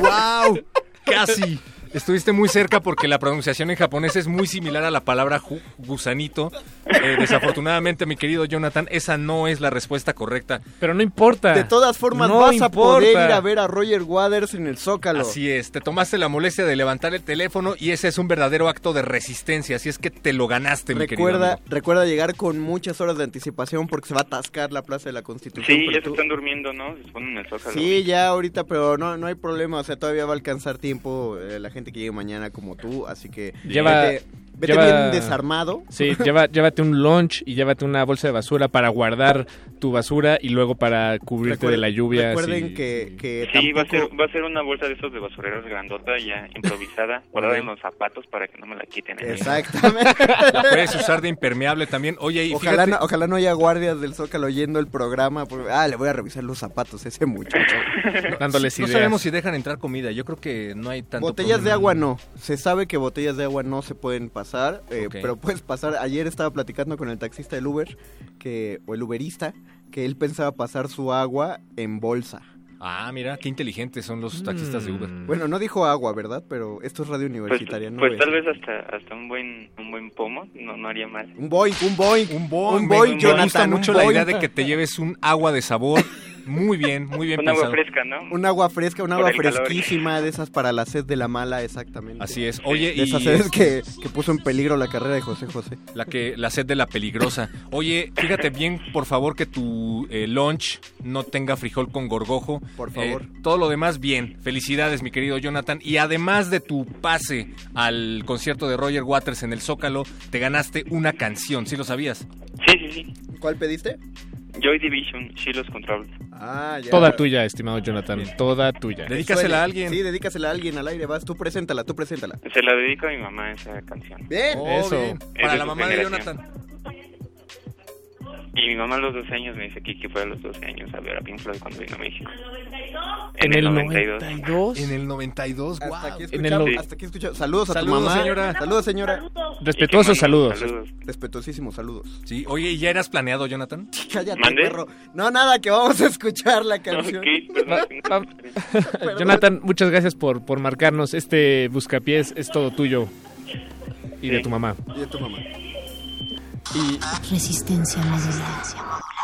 ¡Wow! <laughs> Casi. Estuviste muy cerca porque la pronunciación en japonés es muy similar a la palabra ju- gusanito. Eh, desafortunadamente, mi querido Jonathan, esa no es la respuesta correcta. Pero no importa. De todas formas, No vas a poder ir a ver a Roger Waters en el Zócalo. Así es, te tomaste la molestia de levantar el teléfono y ese es un verdadero acto de resistencia, así es que te lo ganaste, mi querido Recuerda, amigo. recuerda llegar con muchas horas de anticipación porque se va a atascar la Plaza de la Constitución. Sí, ya se tú- están durmiendo, ¿no? Se ponen en el zócalo. Sí, ya ahorita, pero no, no hay problema, o sea, todavía va a alcanzar tiempo eh, la gente que llegue mañana como tú, así que... Lleva, vete- Vete bien desarmado. Sí, <laughs> lleva, llévate un lunch y llévate una bolsa de basura para guardar tu basura y luego para cubrirte de la lluvia. Recuerden si- que, que Sí, va a, ser, tampoco... va a ser una bolsa de esos de basureros grandota ya improvisada, <laughs> guardada en los zapatos para que no me la quiten. Exactamente. La puedes usar de impermeable también. Oye, y Ojalá fíjate, no, ojalá no haya guardias del Zócalo oyendo el programa. porque, ah, le voy a revisar los zapatos a ese muchacho. <laughs> Dándoles no ideas. sabemos si dejan entrar comida. Yo creo que no hay tanto Botellas de problema. agua no. Se sabe que botellas de agua no se pueden pasar, eh, Ok. pero puedes pasar. Ayer estaba platicando con el taxista del Uber, que o el Uberista, que él pensaba pasar su agua en bolsa. Ah, mira, qué inteligentes son los taxistas de Uber. Bueno, no dijo agua, ¿verdad? Pero esto es radio Pues, universitaria, ¿no? pues ves? tal vez hasta, hasta un buen un buen pomo no, no haría mal. Un boing, un boing. Un boing. Un me- boing, me Jonathan, gusta un mucho la idea de que te lleves un agua de sabor. <laughs> Muy bien, muy bien <laughs> Un agua pensado. fresca, ¿no? Un agua fresca, un agua calor. fresquísima, de esas para la sed de la mala, exactamente. Así es. Oye, De y esas sedes este, que, que puso en peligro la carrera de José José. la que la sed de la peligrosa. Oye, fíjate bien, por favor, que tu eh, lunch no tenga frijol con gorgojo. Por favor. Eh, todo lo demás bien. Felicidades, mi querido Jonathan. Y además de tu pase al concierto de Roger Waters en el Zócalo, te ganaste una canción. ¿Sí lo sabías? Sí, sí, sí. ¿Cuál pediste? Joy Division, Shilos Control. Ah, ya. Toda tuya, estimado Jonathan, toda tuya. Dedícasela a alguien. Sí, dedícasela a alguien al aire, vas, tú preséntala, tú preséntala. Se la dedico a mi mamá esa canción. Bien. Oh, Eso. bien. Es Para de la mamá de. Jonathan. Y mi mamá a los 12 años me dice que fue a los 12 años a ver a Pink Floyd cuando vino a México. En el 92. 92. En el 92, Hasta guau. aquí En el escuchamos, no- hasta aquí escuchamos. Saludos a Saludos, tu mamá. señora. Saludos, señora. Respetuosos Y que mando saludos. Respetuosísimos saludos. Sí, oye, ¿y ya eras planeado, Jonathan? <laughs> Cállate, ¿Mande? perro. No, nada, que vamos a escuchar la canción. Ok, perdón, Va- va- <laughs> Jonathan, muchas gracias por, por marcarnos. Este buscapiés es todo tuyo y de Sí. tu mamá. Y de tu mamá. Resistencia modulada.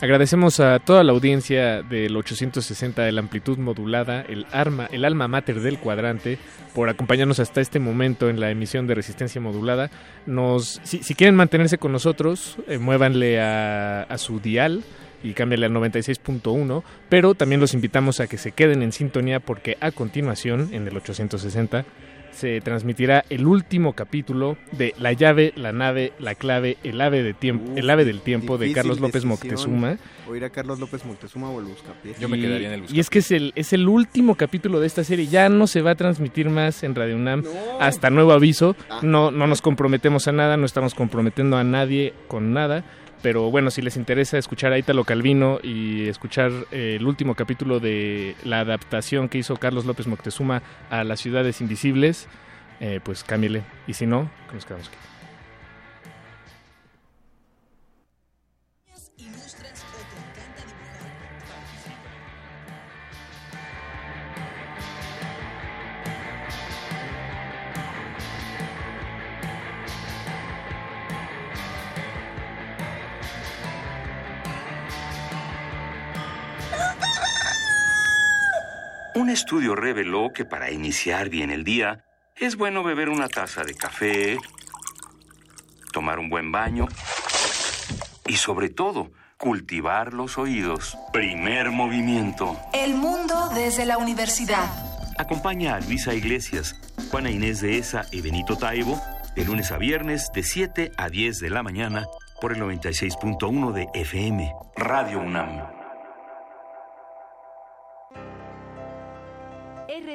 Agradecemos a toda la audiencia del 860 de la amplitud modulada, el arma, el alma mater del cuadrante, por acompañarnos hasta este momento en la emisión de Resistencia Modulada. Nos, si, quieren mantenerse con nosotros, eh, muévanle a, a su dial y cámbiale al 96.1, pero también los invitamos a que se queden en sintonía porque a continuación, en el 860, se transmitirá el último capítulo de La llave, la nave, la clave, el ave de tiempo, el ave del tiempo de Carlos López decisión. Moctezuma. Oír a Carlos López Moctezuma o el Buscapiés. Y- Y es que es el, es el último capítulo de esta serie. Ya no se va a transmitir más en Radio UNAM hasta nuevo aviso. No, no nos comprometemos a nada, no estamos comprometiendo a nadie con nada. Pero bueno, si les interesa escuchar a Italo Calvino y escuchar eh, el último capítulo de la adaptación que hizo Carlos López Moctezuma a Las Ciudades Invisibles, eh, pues cámbiale. Y si no, nos quedamos aquí. Un estudio reveló que para iniciar bien el día es bueno beber una taza de café, tomar un buen baño y sobre todo cultivar los oídos. Primer movimiento. El mundo desde la universidad. Acompaña a Luisa Iglesias, Juana Inés de Esa y Benito Taibo de lunes a viernes de 7 a 10 de la mañana por el 96.1 de FM. Radio UNAM.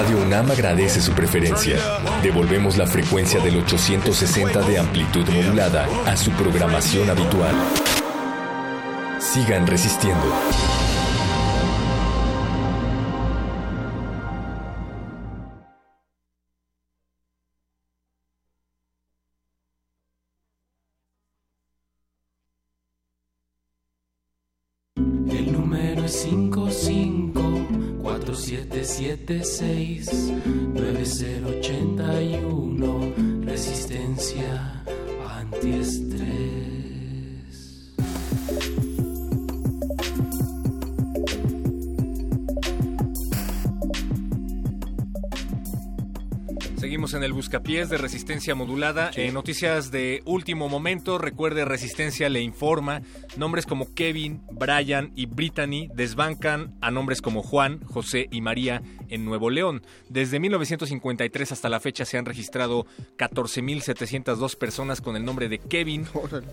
Radio UNAM agradece su preferencia. Devolvemos la frecuencia del 860 de amplitud modulada a su programación habitual. Sigan resistiendo. 5547769081 Resistencia antiestrés. En el Buscapiés de Resistencia Modulada. Eh, noticias de último momento. Recuerde, Resistencia le informa. Nombres como Kevin, Brian y Brittany desbancan a nombres como Juan, José y María en Nuevo León. Desde 1953 hasta la fecha se han registrado 14.702 personas con el nombre de Kevin,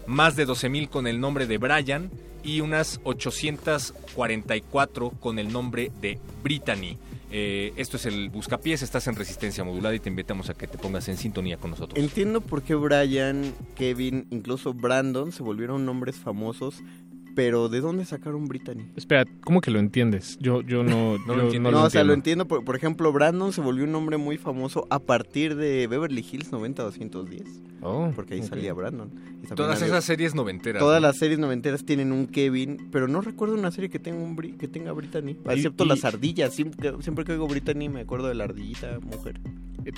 más de 12.000 con el nombre de Brian y unas 844 con el nombre de Brittany. Eh, esto es el Buscapiés, estás en Resistencia Modulada y te invitamos a que te pongas en sintonía con nosotros. Entiendo por qué Brian, Kevin, incluso Brandon se volvieron nombres famosos, pero ¿de dónde sacaron Brittany? Espera, ¿cómo que lo entiendes? Yo, yo no, No, yo lo entiendo. no lo o sea, lo entiendo. Por, por ejemplo, Brandon se volvió un nombre muy famoso a partir de Beverly Hills 90210. Oh, porque ahí salía Brandon. Todas había- esas series noventeras. Todas ¿no? las series noventeras tienen un Kevin, pero no recuerdo una serie que tenga un Bri- que tenga Brittany. Y- Excepto y- las ardillas. Siempre, que- siempre que oigo Brittany me acuerdo de la ardillita mujer.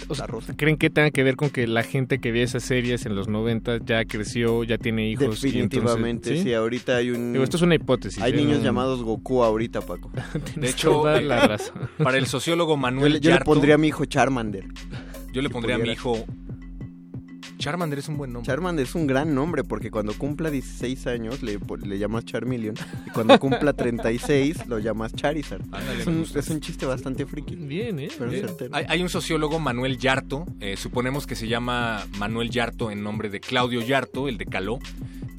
O sea, La rosa. ¿Creen que tenga que ver con que la gente que veía esas series en los 90 ya creció, ya tiene hijos? y entonces- Definitivamente, sí? ahorita hay un... Digo, esto es una hipótesis. Hay ¿eh? niños No- llamados Goku ahorita, Paco. <laughs> De hecho, toda la <laughs> razón. para el sociólogo Manuel yo le pondría a mi hijo Charmander. yo le si pondría a mi hijo... Charmander es un buen nombre. Charmander es un gran nombre porque cuando cumpla 16 años le, le llamas Charmeleon y cuando cumpla 36 lo llamas Charizard. Ándale, es, un, gusta. es un chiste bastante friki. Bien, ¿eh? Pero certero. hay, hay un sociólogo, Manuel Yarto, eh, suponemos que se llama Manuel Yarto en nombre de Claudio Yarto, el de Caló,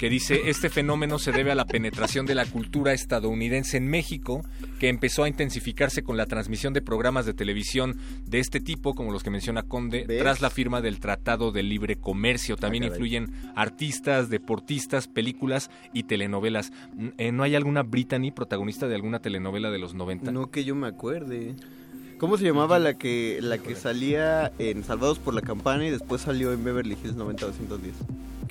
que dice, este fenómeno se debe a la penetración de la cultura estadounidense en México, que empezó a intensificarse con la transmisión de programas de televisión de este tipo, como los que menciona Conde, ¿Ves? tras la firma del Tratado de Libre Comercio. También Ah, caray. influyen artistas, deportistas, películas y telenovelas. ¿No hay alguna Brittany protagonista de alguna telenovela de los 90? No que yo me acuerde. ¿Cómo se llamaba la que la que salía en Salvados por la Campana y después salió en Beverly Hills 90210?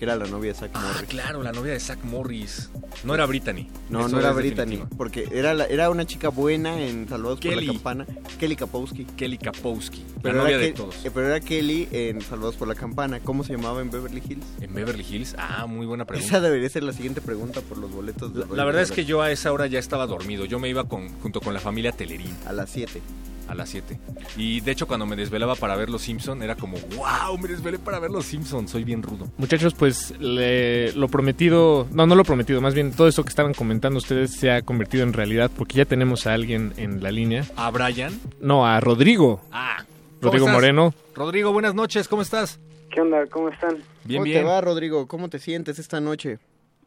Que era la novia de Zack Ah, Morris. claro, la novia de Zack Morris. No era Brittany. No, Eso no era Brittany, definitivo. porque era, la- era una chica buena en Salvados por Kelly. la Campana. Kelly Kapowski. Kelly Kapowski, la Pero novia era, de Ke- todos. eh, pero era Kelly en Salvados por la Campana. ¿Cómo se llamaba en Beverly Hills? En Beverly Hills. Ah, muy buena pregunta. Esa debería ser la siguiente pregunta por los boletos. de La, la verdad es que yo a esa hora ya estaba dormido. Yo me iba con, junto con la familia Telerín. A las 7. A las 7. Y de hecho cuando me desvelaba para ver Los Simpson era como, wow, me desvelé para ver Los Simpson. Soy bien rudo. Muchachos, pues le- lo prometido, no, no lo prometido, más bien todo eso que estaban comentando ustedes se ha convertido en realidad porque ya tenemos a alguien en la línea. ¿A Brian? No, a Rodrigo. Ah. ¿cómo Rodrigo estás? Moreno. Rodrigo, buenas noches, ¿cómo estás? ¿Qué onda? ¿Cómo están? Bien, ¿Cómo bien. te va, Rodrigo? ¿Cómo te sientes esta noche?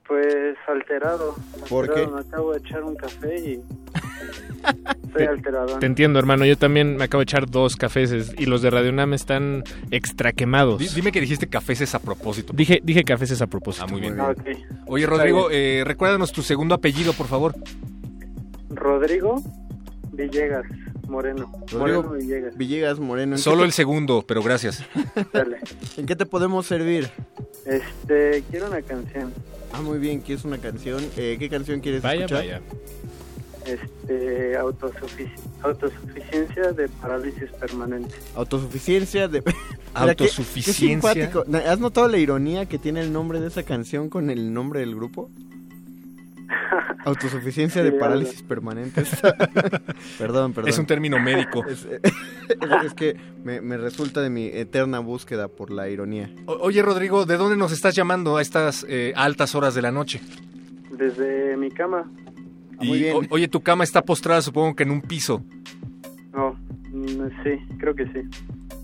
Pues alterado. ¿Por alterado. qué? Me acabo de echar un café y <laughs> estoy alterado. Te entiendo, hermano. Yo también me acabo de echar dos cafés y los de Radio Nam están extra quemados. Di- dime que dijiste cafés a propósito. Dije, dije cafés a propósito. Ah, muy bien. Ah. Oye, Rodrigo, eh, recuérdanos tu segundo apellido, por favor. Rodrigo Villegas Moreno. Rodrigo Moreno Villegas. Villegas Moreno. ¿en Solo el segundo, pero gracias. Dale. ¿En qué te podemos servir? Este, quiero una canción. Ah, muy bien, ¿quieres una canción? Eh, ¿Qué canción quieres Vaya, escuchar? vaya. Este, autosufici- autosuficiencia de parálisis permanente. Autosuficiencia de... <laughs> Qué- Autosuficiencia. Qué, simpático. ¿Has notado la ironía que tiene el nombre de esa canción con el nombre del grupo? <laughs> Autosuficiencia de parálisis permanente. <laughs> perdón, perdón. Es un término médico. Es, <laughs> es- es que me, me resulta de mi eterna búsqueda por la ironía. O- Oye, Rodrigo, ¿de dónde nos estás llamando a estas eh, altas horas de la noche? Desde mi cama. Ah, muy Y, bien. o- oye, tu cama está postrada, supongo que en un piso. No, sí, creo que sí.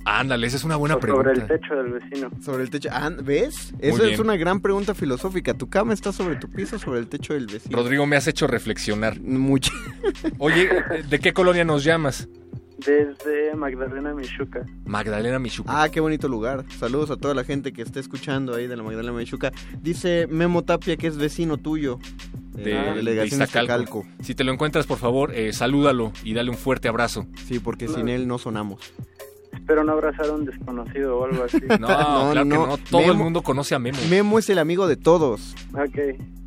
Ándale, esa es una buena pregunta. Sobre el techo del vecino. Sobre el techo. Ah, ¿Ves? Eso bien. es una gran pregunta filosófica. ¿Tu cama está sobre tu piso o sobre el techo del vecino? Rodrigo, me has hecho reflexionar. Mucho. Oye, ¿de qué colonia nos llamas? Desde Magdalena Michuca. Magdalena Michuca. Ah, qué bonito lugar. Saludos a toda la gente que está escuchando ahí de la Magdalena Mechuca. Dice Memo Tapia que es vecino tuyo. De, la de Iztacalco. Si te lo encuentras, por favor, eh, salúdalo y dale un fuerte abrazo. Sí, porque sin él no sonamos. Espero no abrazar a un desconocido o algo así. <laughs> No, claro que no. Todo el mundo conoce a Memo. Memo es el amigo de todos. ok.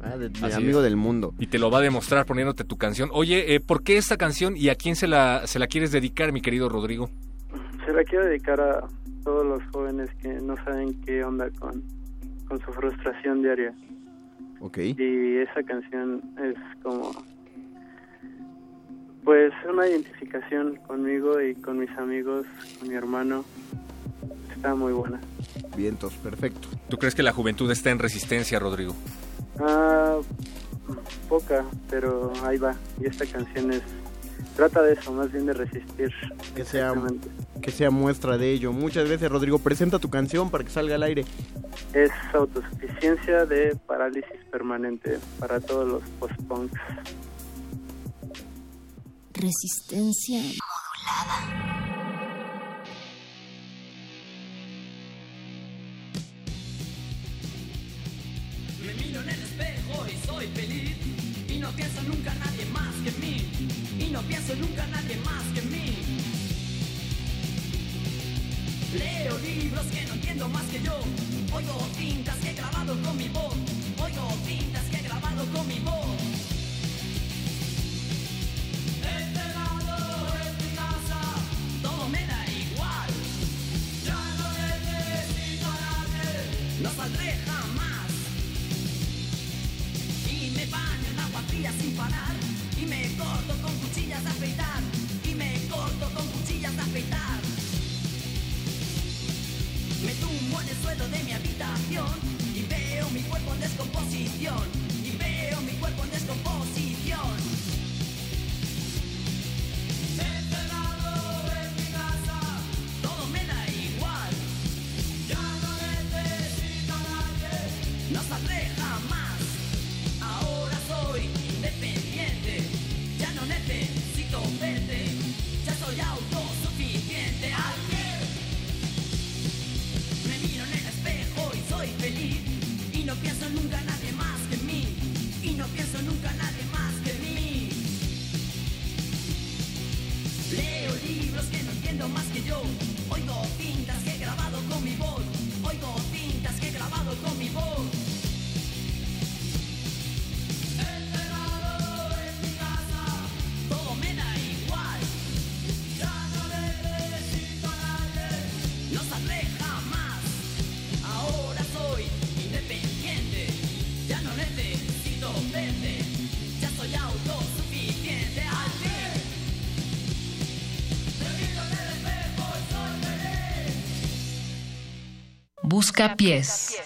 Ah, de- de Así amigo es. del mundo. Y te lo va a demostrar poniéndote tu canción. Oye, eh, ¿por qué esta canción y a quién se la, se la quieres dedicar, mi querido Rodrigo? Se la quiero dedicar a todos los jóvenes que no saben qué onda con, con su frustración diaria. Ok. Y esa canción es como, pues, una identificación conmigo y con mis amigos, con mi hermano. Está muy buena. Vientos, perfecto. ¿Tú crees que la juventud está en resistencia, Rodrigo? Ah, poca, pero ahí va. Y esta canción es trata de eso, más bien de resistir. Que sea, que sea muestra de ello. Muchas veces, Rodrigo, presenta tu canción para que salga al aire. Es autosuficiencia de parálisis permanente para todos los post-punks. Resistencia modulada. Me miro en el espejo y soy feliz Y no pienso nunca en nadie más que en mí no pienso nunca nadie más que en mí. Leo libros que no entiendo más que yo. Oigo tintas que he grabado con mi voz. Oigo tintas que he grabado con mi voz. Este lado es mi casa Todo me da igual. Ya no necesito a nadie No saldré jamás. Y me baño en agua fría sin parar Y me corto con afeitar Y me corto con cuchillas de afeitar. Me tumbo en el suelo de mi habitación Y veo mi cuerpo en descomposición Y veo mi cuerpo en descomposición más que yo, Busca Pies.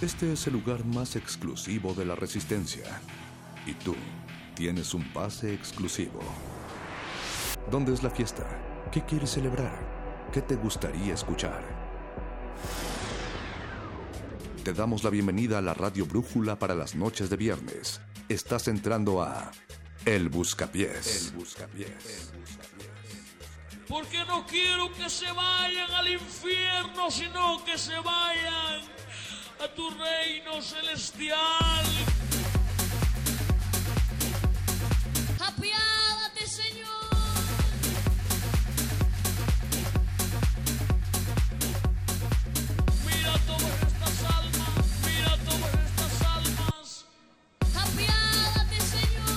Este es el lugar más exclusivo de la Resistencia. Y tú tienes un pase exclusivo. ¿Dónde es la fiesta? ¿Qué quieres celebrar? ¿Qué te gustaría escuchar? Te damos la bienvenida a la Radio Brújula para las noches de viernes. Estás entrando a El Buscapiés. El Buscapiés. Porque no quiero que se vayan al infierno, sino que se vayan a tu reino celestial. Apiádate, Señor. Mira todas estas almas, mira todas estas almas. Apiádate, Señor.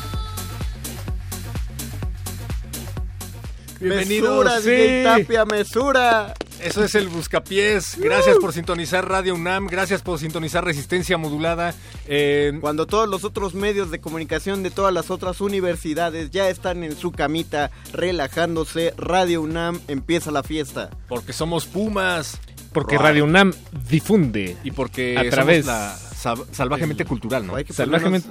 Mesura, sí. DJ Tapia, mesura. Eso es el Buscapiés. Gracias por sintonizar Radio UNAM. Gracias por sintonizar Resistencia Modulada. Eh, Cuando todos los otros medios de comunicación de todas las otras universidades ya están en su camita relajándose, Radio UNAM empieza la fiesta. porque somos Pumas. Porque Radio UNAM difunde. Y porque a través la sal- salvajemente cultural, ¿no? Hay que salvajemente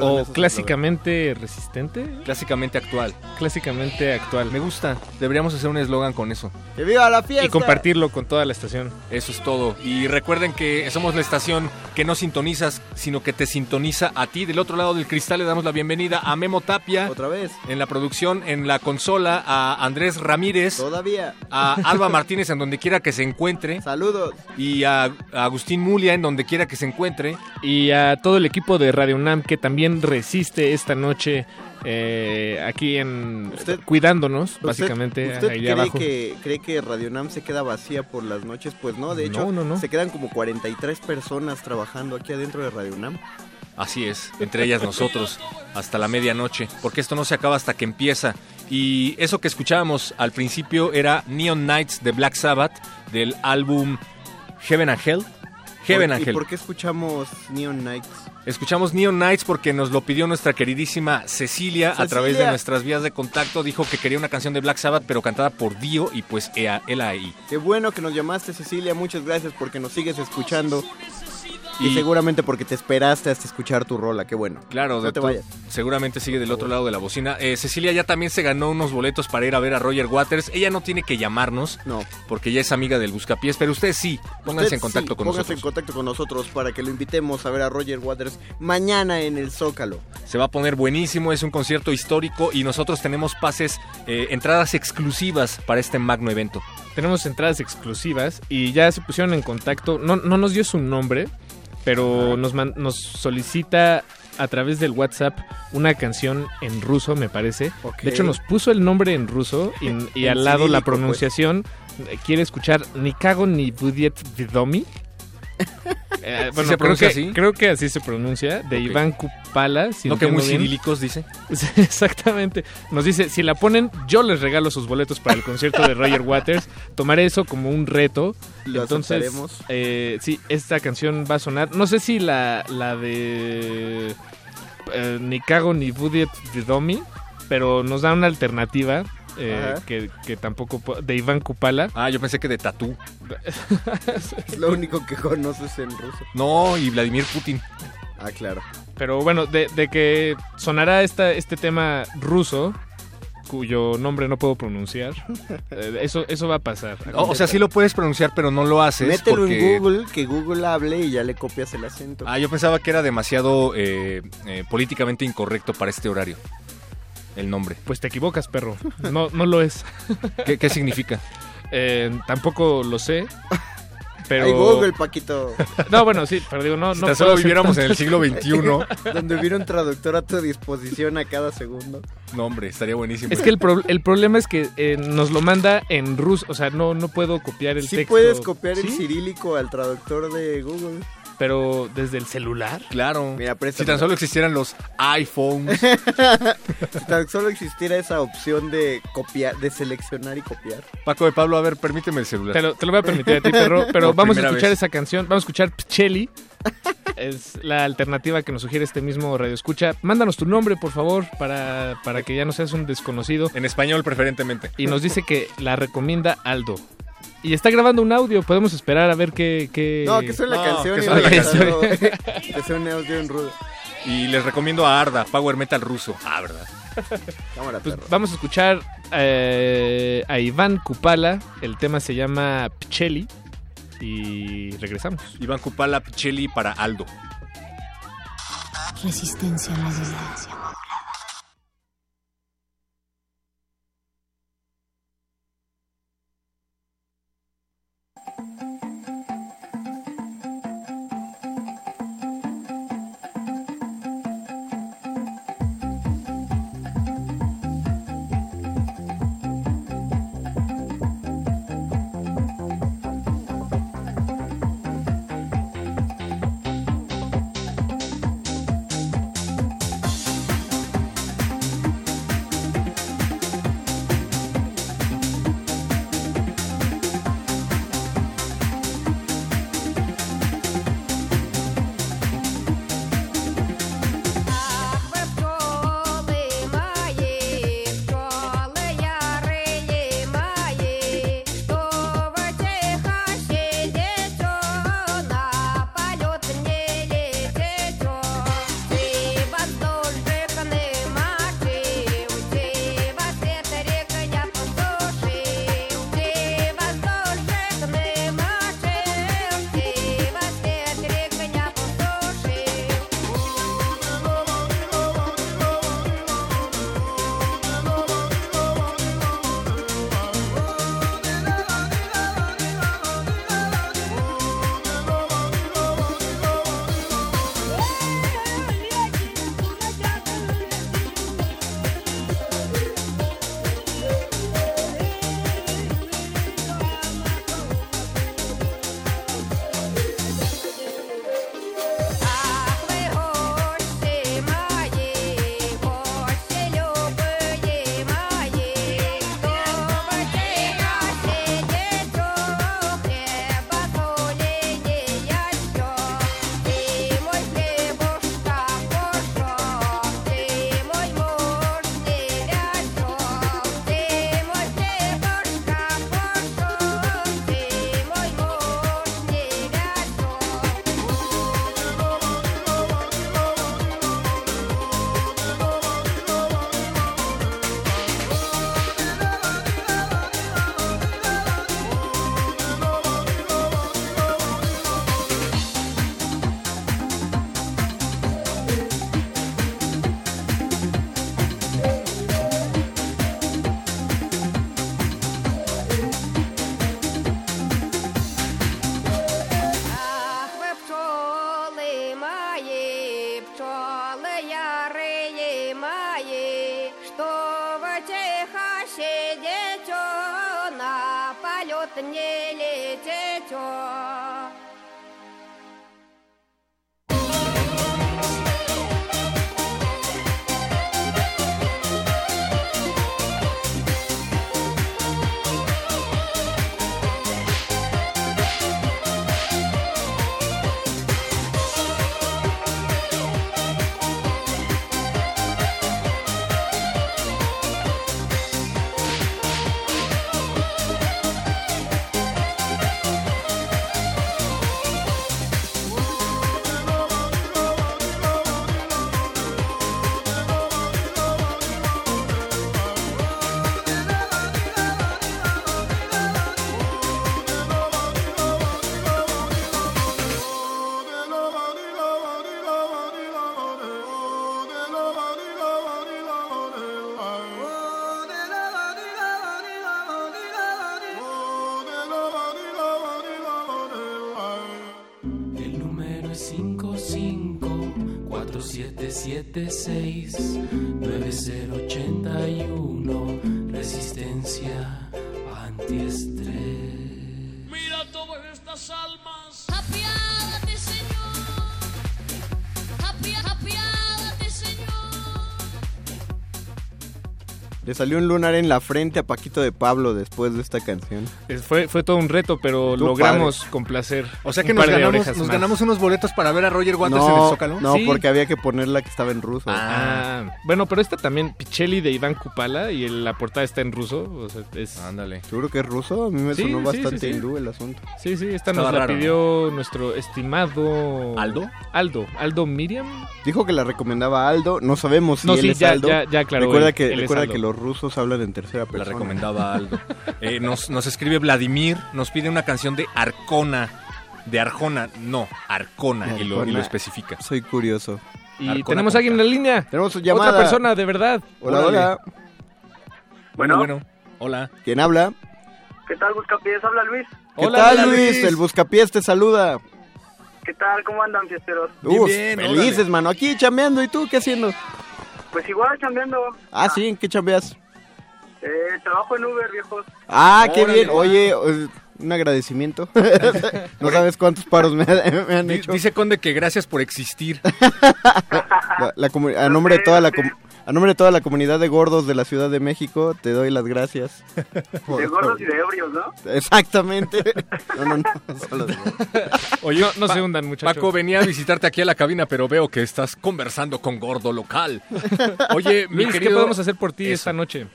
o clásicamente resistente, Clásicamente actual. clásicamente actual. Me gusta. Deberíamos hacer un eslogan con eso. ¡Que viva la fiesta! Y compartirlo con toda la estación. Eso es todo. Y recuerden que somos la estación que no sintonizas, sino que te sintoniza a ti. Del otro lado del cristal le damos la bienvenida a Memo Tapia. Otra vez. En la producción, en la consola, a Andrés Ramírez. Todavía. A Alba Martínez en donde quiera que se encuentre. Saludos. Y a, a Agustín Mulia en donde quiera que se encuentre. Y a todo el equipo de Radio UNAM que también resiste esta noche eh, aquí en cuidándonos, ¿Usted- básicamente ¿Usted ahí cree abajo. que, cree que Radio Nam se queda vacía por las noches? Pues no, de hecho, No, no, no. se quedan como 43 personas trabajando aquí adentro de Radio Nam. Así es, entre ellas nosotros, hasta la medianoche, porque esto no se acaba hasta que empieza. Y eso que escuchábamos al principio era Neon Nights de Black Sabbath, del álbum Heaven and Hell. Heaven ¿Por- and ¿Y Hell. por qué escuchamos Neon Nights? Escuchamos Neon Nights porque nos lo pidió nuestra queridísima Cecilia, a través de nuestras vías de contacto. Dijo que quería una canción de Black Sabbath, pero cantada por Dio y pues él ahí. Qué bueno que nos llamaste, Cecilia. Muchas gracias porque nos sigues escuchando. Y, Y- seguramente porque te esperaste hasta escuchar tu rola. Qué bueno. Claro, no de te vayas. seguramente sigue del otro lado de la bocina. Eh, Cecilia ya también se ganó unos boletos para ir a ver a Roger Waters. Ella no tiene que llamarnos, no, porque ella es amiga del Buscapiés, pero ustedes sí, pónganse Usted en contacto sí, con nosotros. en contacto con nosotros para que lo invitemos a ver a Roger Waters mañana en el Zócalo. Se va a poner buenísimo, es un concierto histórico y nosotros tenemos pases, eh, entradas exclusivas para este magno evento. Tenemos entradas exclusivas y ya se pusieron en contacto. No, no nos dio su nombre, pero nos, man- nos solicita a través del WhatsApp una canción en ruso, me parece. De hecho, nos puso el nombre en ruso y, <laughs> al lado la pues. pronunciación. Quiere escuchar ni cago ni budiet vidomi. Eh, <laughs> ¿Sí bueno, se creo pronuncia que, así? creo que así se pronuncia, de. Iván Kupala. si ¿No que muy bien. cirílicos dice? <laughs> Exactamente. Nos dice, si la ponen, yo les regalo sus boletos para el concierto de Roger <laughs> Waters. Tomaré eso como un reto. Lo Entonces, eh, sí, esta canción va a sonar. No sé si la, la de eh, Ni Cago ni Budiet Vidomi, pero nos da una alternativa. Eh, que, que tampoco po- de Iván Kupala Ah, yo pensé que de Tatú. <laughs> Es lo único que conoces en ruso. No, y Vladimir Putin. Ah, claro. pero bueno de, de que sonará esta, este tema ruso cuyo nombre no puedo pronunciar <laughs> eh, eso eso va a pasar O, o sea, sí lo puedes pronunciar, pero no lo haces. Mételo porque... en Google, que Google hable y ya le copias el acento. Ah, yo pensaba que era demasiado eh, eh, políticamente incorrecto para este horario. El nombre. Pues te equivocas, perro. No, no lo es. ¿Qué, qué significa? Eh, tampoco lo sé. Pero. Ay, Google, Paquito. No, bueno, sí, pero digo, no. Si no tan solo viviéramos en el siglo XXI. <laughs> Donde hubiera un traductor a tu disposición a cada segundo. No, hombre, estaría buenísimo. Es que el, pro- el problema es que eh, nos lo manda en ruso. O sea, no, no puedo copiar el Sí texto. puedes copiar el ¿Sí? cirílico al traductor de Google. Pero desde el celular. Claro. Mira, Si tan solo existieran los iPhones. Si <laughs> tan solo existiera esa opción de copiar, de seleccionar y copiar. Paco de Pablo, a ver, permíteme el celular. Te lo, te lo voy a permitir a ti, perro. <laughs> Pero Por vamos a escuchar vez. esa canción. Vamos a escuchar Pcheli. Es la alternativa que nos sugiere este mismo Radio Escucha. Mándanos tu nombre, por favor, para, para que ya no seas un desconocido. En español, preferentemente. Y nos dice que la recomienda Aldo. Y está grabando un audio. Podemos esperar a ver qué. qué- No, que suene la No, canción que suene la canción. <laughs> que suene audio en rudo. Y les recomiendo a Arda, Power Metal ruso. Ah, ¿verdad? Cámara, Pues vamos a escuchar eh, a Iván Kupala. El tema se llama Pcheli. Y regresamos. Iván Kupala Pichelli para Aldo. Resistencia modulada. 4776-9081 Le salió un lunar en la frente a Paquito de Pablo después de esta canción. Es- Fue, fue todo un reto, pero logramos padre. complacer. O sea que nos ganamos, orejas nos ganamos unos boletos para ver a Roger Waters en el Zócalo. no, Sí. porque había que ponerla que estaba en ruso. Ah, bueno, pero esta también, Pichelli de Iván Kupala, y el- la portada está en ruso. O sea, es... Ándale. ¿Seguro que es ruso? A mí me Sí, sonó sí, bastante sí, sí. hindú el asunto. Sí, sí, esta Estaba nos la raro, pidió nuestro estimado... ¿Aldo? Aldo, Aldo Miriam. Dijo que la recomendaba Aldo. No sabemos si No, él sí, es ya- Aldo. ya- ya aclaró Recuerda, él, que, él es recuerda Aldo. que los rusos hablan en tercera La persona. recomendaba <laughs> Aldo. Eh, nos, nos escribe Vladimir, nos pide una canción de Arcona. De Arjona, no, Arcona, y lo, y lo especifica. Soy curioso. Y Arcona tenemos a alguien en la línea. Tenemos llamada. Otra persona, de verdad. Hola, hola. Bueno, bueno, hola. ¿Quién habla? ¿Qué tal, Buscapiés? Habla Luis. ¿Qué Hola, tal, Luis? Luis. El Buscapiés te saluda. ¿Qué tal? ¿Cómo andan, fiesteros? Bien, Uf, bien, felices, órale. mano. Aquí chambeando. ¿Y tú qué haciendo? Pues igual, chambeando. Ah, sí, ¿en qué chambeas? Eh, trabajo en Uber, viejos. Ah, qué Órale, bien. Oye, un agradecimiento. <laughs> no sabes cuántos paros me, me han hecho. Dice Conde que gracias por existir. <laughs> La- la a nombre de toda la com- a nombre de toda la comunidad de gordos de la Ciudad de México, te doy las gracias. <laughs> De gordos y de ebrios, ¿no? Exactamente. No, no, no. solo de gordos. Oye, No, se hundan, muchachos. Paco, venía a visitarte aquí a la cabina, pero veo que estás conversando con gordo local. Oye, mi Luis, ¿qué podemos hacer por ti Eso. esta noche?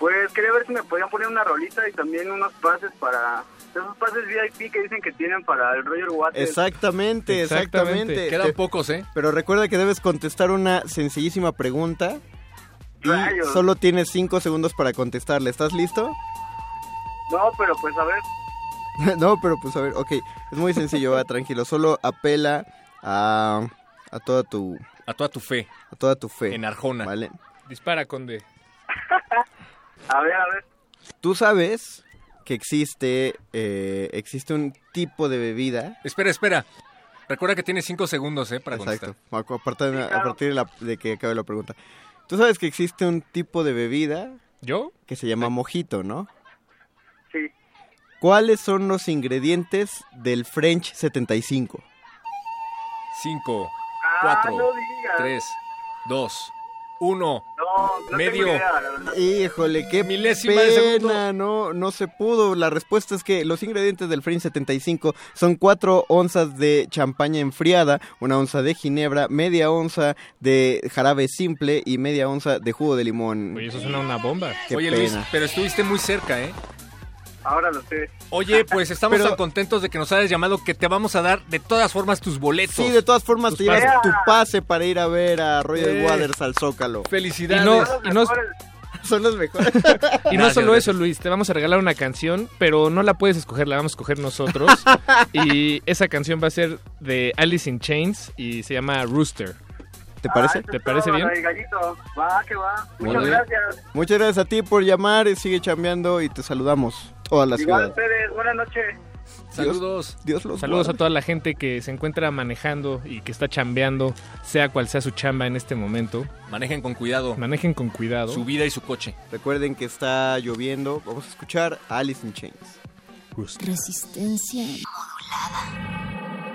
Pues quería ver si me podían poner una rolita y también unos pases para... Esos pases VIP que dicen que tienen para el Roger Waters. Exactamente, Exactamente. exactamente. Quedan Te- pocos, ¿eh? Pero recuerda que debes contestar una sencillísima pregunta y Rayos. solo tienes cinco segundos para contestarle. ¿Estás listo? No, pero pues a ver. <laughs> no, pero pues a ver, ok. Es muy sencillo, va, <laughs> tranquilo. Solo apela a, a toda tu A toda tu fe a toda tu fe. en Arjona. ¿Vale? Dispara, Conde. <laughs> A ver, a ver. Tú sabes que existe eh, existe un tipo de bebida. Espera, espera. Recuerda que tienes cinco segundos, ¿eh? Para Exacto. contestar. A, a partir de, a partir de la- de que acabe la pregunta. Tú sabes que existe un tipo de bebida ¿Yo? que se llama mojito, ¿no? Sí. ¿Cuáles son los ingredientes del French 75? Cinco, Ah, cuatro, no digas. tres, dos, uno. No, no Medio. tengo idea. Híjole, qué Milésima de segundo. pena, no, no se pudo. La respuesta es que los ingredientes del French 75 son 4 onzas de champaña enfriada, una onza de ginebra, media onza de jarabe simple y media onza de jugo de limón. Oye, eso suena una bomba. Qué Oye, pena. Luis, pero estuviste muy cerca, ¿eh? Ahora lo sé. Oye, pues <laughs> estamos Pero- tan contentos de que nos hayas llamado que te vamos a dar de todas formas tus boletos. Sí, de todas formas te llevas pases. tu pase para ir a ver a Roger Eh. Waters al Zócalo. Y Felicidades. no, Los y no, mejores. Son los mejores. <laughs> y no solo eso, Luis, te vamos a regalar una canción, pero no la puedes escoger, la vamos a escoger nosotros. <laughs> y esa canción va a ser de Alice in Chains y se llama Rooster. ¿Te parece? Ah, ¿Te parece todo, bien? Gallito. Va, que va. Muchas bien. gracias. Muchas gracias a ti por llamar, sigue chambeando y te saludamos. Toda la Igual ciudad. ustedes. Buenas noches. Saludos. Dios los Saludos a toda la gente que se encuentra manejando y que está chambeando, sea cual sea su chamba en este momento. Manejen con cuidado Manejen con cuidado. su vida y su coche. Recuerden que está lloviendo. Vamos a escuchar a Alice in Chains. Resistencia. Thank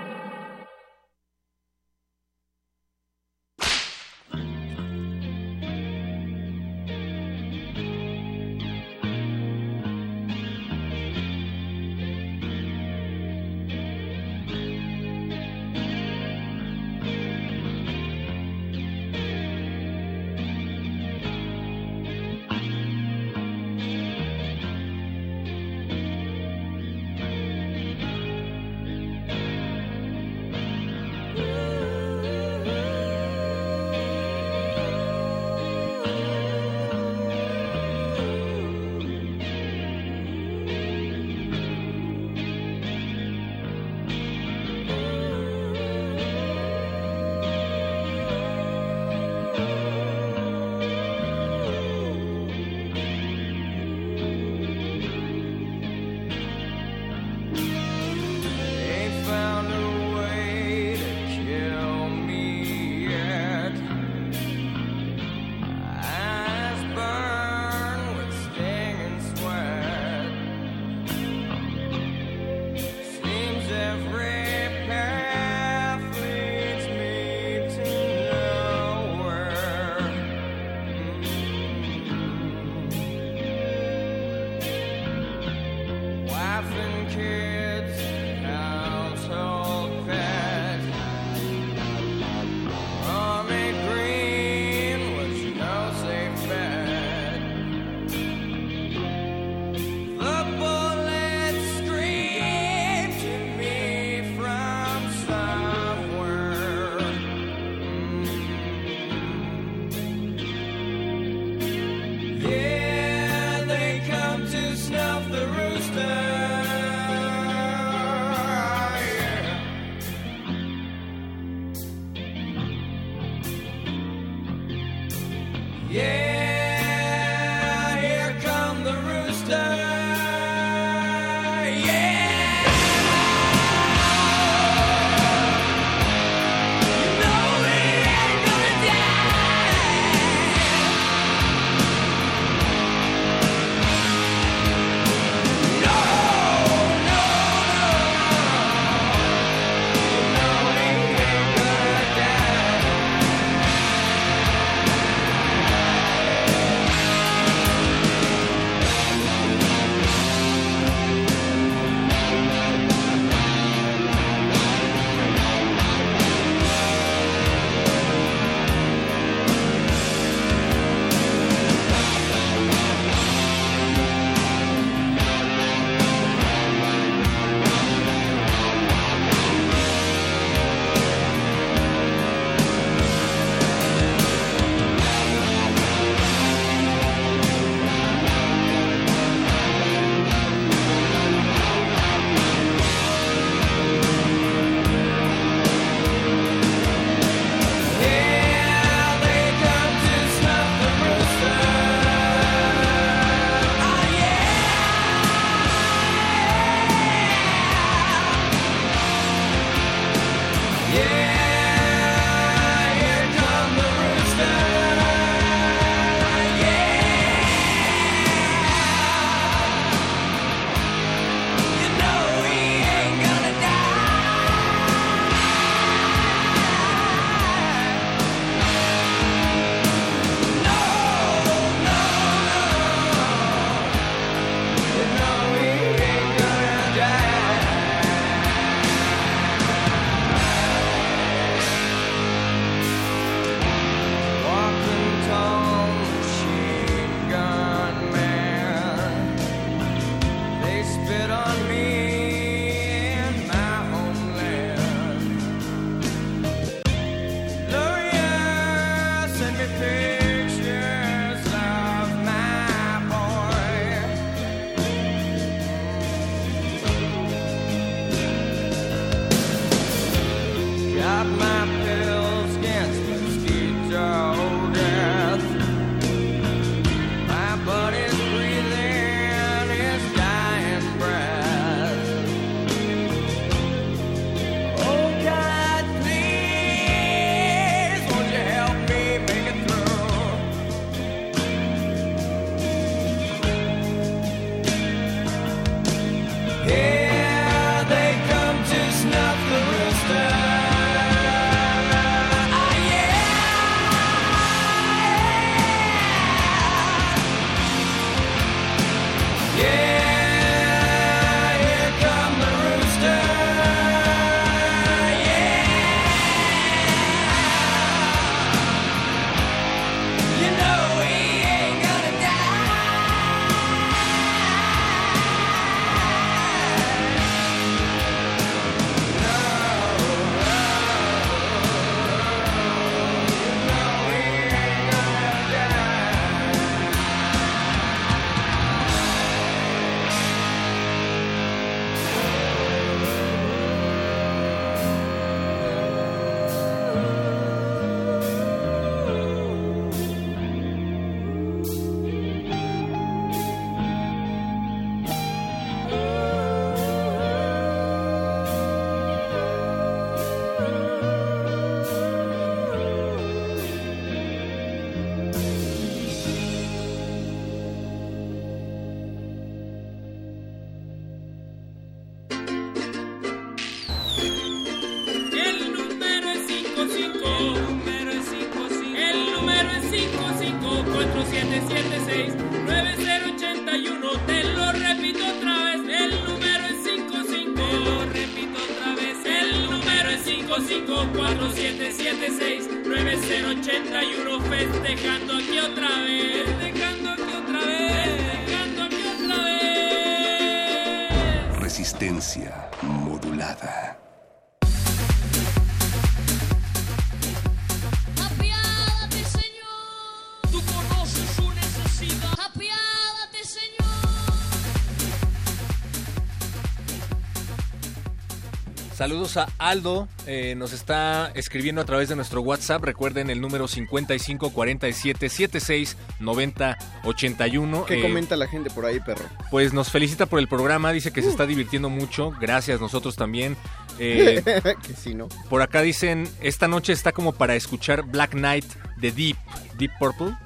Saludos a Aldo, eh, nos está escribiendo a través de nuestro WhatsApp. Recuerden el número 55 47 76 90 81. ¿Qué Eh, comenta la gente por ahí, perro? Pues nos felicita por el programa, dice que se está divirtiendo mucho. Gracias, nosotros también. Eh, <laughs> que sí, ¿no? por acá dicen, esta noche está como para escuchar Black Knight de Deep, Deep Purple.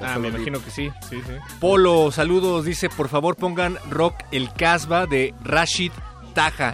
Ah, me imagino que sí, sí, sí. Polo, saludos, dice, por favor pongan Rock el Casbah de Rashid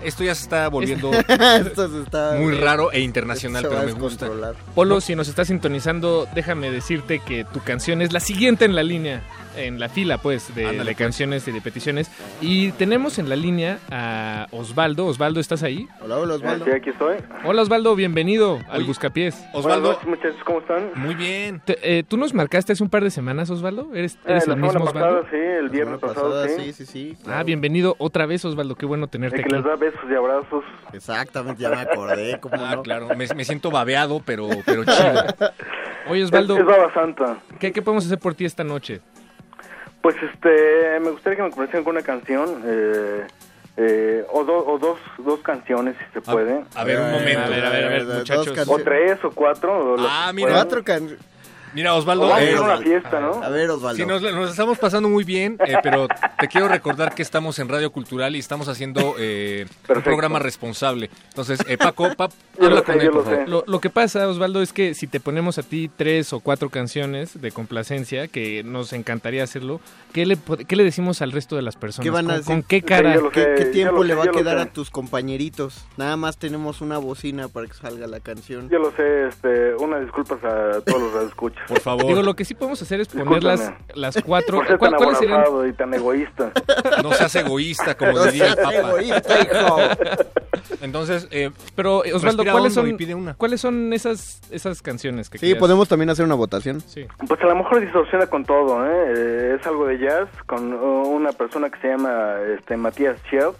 Esto ya se está volviendo <laughs> Esto se está- muy raro e internacional, pero me gusta. Polo, si nos estás sintonizando, déjame decirte que tu canción es la siguiente en la línea, en la fila, pues, de, Ándale, de pues. canciones y de peticiones. Y tenemos en la línea a Osvaldo. Osvaldo, ¿estás ahí? Hola, hola, Osvaldo. Sí, aquí estoy. Hola, Osvaldo, bienvenido al Buscapiés. Osvaldo, Buenas noches, muchachos, ¿cómo están? muy bien. Te- eh, ¿Tú nos marcaste hace un par de semanas, Osvaldo? ¿Eres, Eh, eres el semana mismo pasada, Osvaldo? sí, el viernes semana pasado, pasada, sí. sí, sí, sí. Ah, bienvenido otra vez, Osvaldo. Qué bueno tenerte El que aquí. les da besos y abrazos. Exactamente, ya me acordé, ¿cómo Ah, no? claro, me, me siento babeado, pero, pero chido. <laughs> Oye, Osvaldo, Es, es Baba Santa. ¿qué, ¿qué podemos hacer por ti esta noche? Pues este, me gustaría que me conocieran con una canción, eh, eh, o, do- o dos, dos canciones si se puede. A ver, un momento. A ver, a ver, a ver, dos muchachos. O tres o cuatro. o Ah, mira. Cuatro can- Mira, Osvaldo, vamos a eh, ir a una fiesta, ¿no? A ver, Osvaldo. Sí, nos, nos estamos pasando muy bien, eh, pero te quiero recordar que estamos en Radio Cultural y estamos haciendo eh, un programa responsable. Entonces, eh, Paco, Pap, <laughs> habla lo sé, con él, por lo favor. sé. Lo, lo que pasa, Osvaldo, es que si te ponemos a ti tres o cuatro canciones de complacencia, que nos encantaría hacerlo, ¿qué le, po- qué le decimos al resto de las personas? ¿Qué van a ¿Con, qué cara? ¿Qué, sé, qué yo tiempo le sé, va a quedar a tus compañeritos? Nada más tenemos una bocina para que salga la canción. Yo lo sé, este, una disculpas a todos los radioescuchas. Por favor. Digo, lo que sí podemos hacer es poner las, las cuatro... Por ser ¿cuál- tan ¿Cuáles serían? y tan egoísta. No seas egoísta, como No diría el seas Papa. egoísta, hijo. Entonces, eh, Pero, eh, Osvaldo, ¿cuáles son, y pide una. ¿cuáles son esas, esas canciones que Sí, querías? podemos también hacer una votación. Sí. Pues a lo mejor distorsiona con todo, ¿eh? Eh, Es algo de jazz con uh, una persona que se llama este, Matías Schielt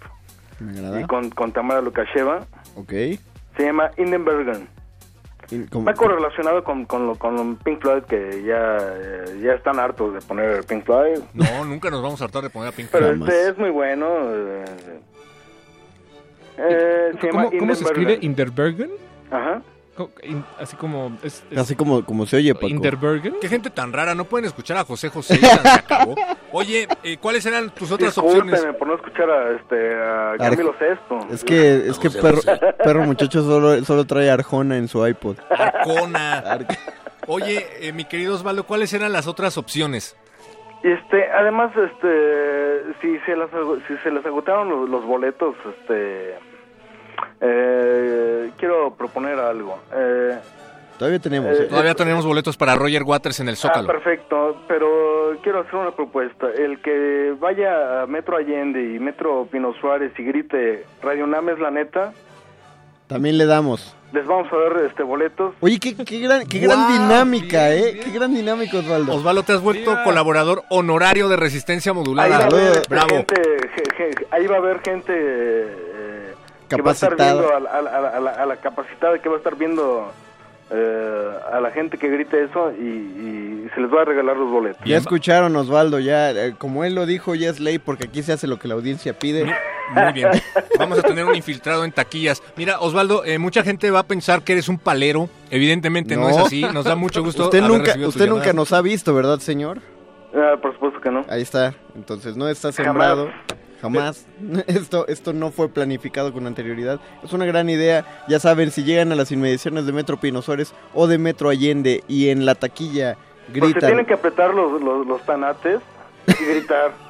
Me y agrada. con, con Tamara Lukasheva. Ok. Se llama Hindenburgen. Como- Va correlacionado con, con, lo- con Pink Floyd, que ya, ya están hartos de poner Pink Floyd. no, nunca nos vamos a hartar de poner a Pink Pero Floyd. Jamás. este es muy bueno. eh, eh, se llama ¿Cómo, cómo se escribe? ¿Inderbergen? Ajá. Así como... es- es- Así como, como se oye, Paco. Qué gente tan rara, no pueden escuchar a José José. ya se acabó. Oye, eh, ¿cuáles eran tus otras opciones? Por no escuchar a, este, a Camilo Sesto. Es que, es que perro, perro muchacho solo, solo trae Arjona en su iPod. Arcona. Oye, eh, mi querido Osvaldo, ¿cuáles eran las otras opciones? Este, además, este, si se las, si se les agotaron los, los boletos, este, eh, quiero proponer algo. Eh, Todavía tenemos. Eh, ¿eh? Todavía tenemos boletos para Roger Waters en el ah, Zócalo. perfecto, pero quiero hacer una propuesta. El que vaya a Metro Allende y Metro Pino Suárez y grite Radio Nam es la neta, También le damos. les vamos a dar este boletos. Oye, qué, qué gran, qué gran dinámica, ¿eh? Qué gran dinámica, Osvaldo. Osvaldo, te has vuelto colaborador honorario de Resistencia Ahí va Modulada. a haber Bravo. gente, je- je- ahí va a haber gente que va a estar viendo a, la- a la- a la, a la capacitada, que va a estar viendo eh, a la gente que grite eso y, y se les va a regalar los boletos. Ya escucharon, Osvaldo, ya, eh, como él lo dijo, ya es ley porque aquí se hace lo que la audiencia pide. Muy bien. Vamos a tener un infiltrado en taquillas. Mira, Osvaldo, eh, mucha gente va a pensar que eres un palero. Evidentemente no, es así. Nos da mucho gusto. Usted haber nunca, usted nunca llamada. nos ha visto, ¿verdad, señor? Ah, por supuesto que no. Ahí está. Entonces no está sembrado. Jamás. <laughs> Esto, esto no fue planificado con anterioridad. Es una gran idea. Ya saben, si llegan a las inmediaciones de Metro Pino Suárez o de Metro Allende y en la taquilla Pues se gritan. tienen que apretar los, los, los tanates y gritar. <laughs>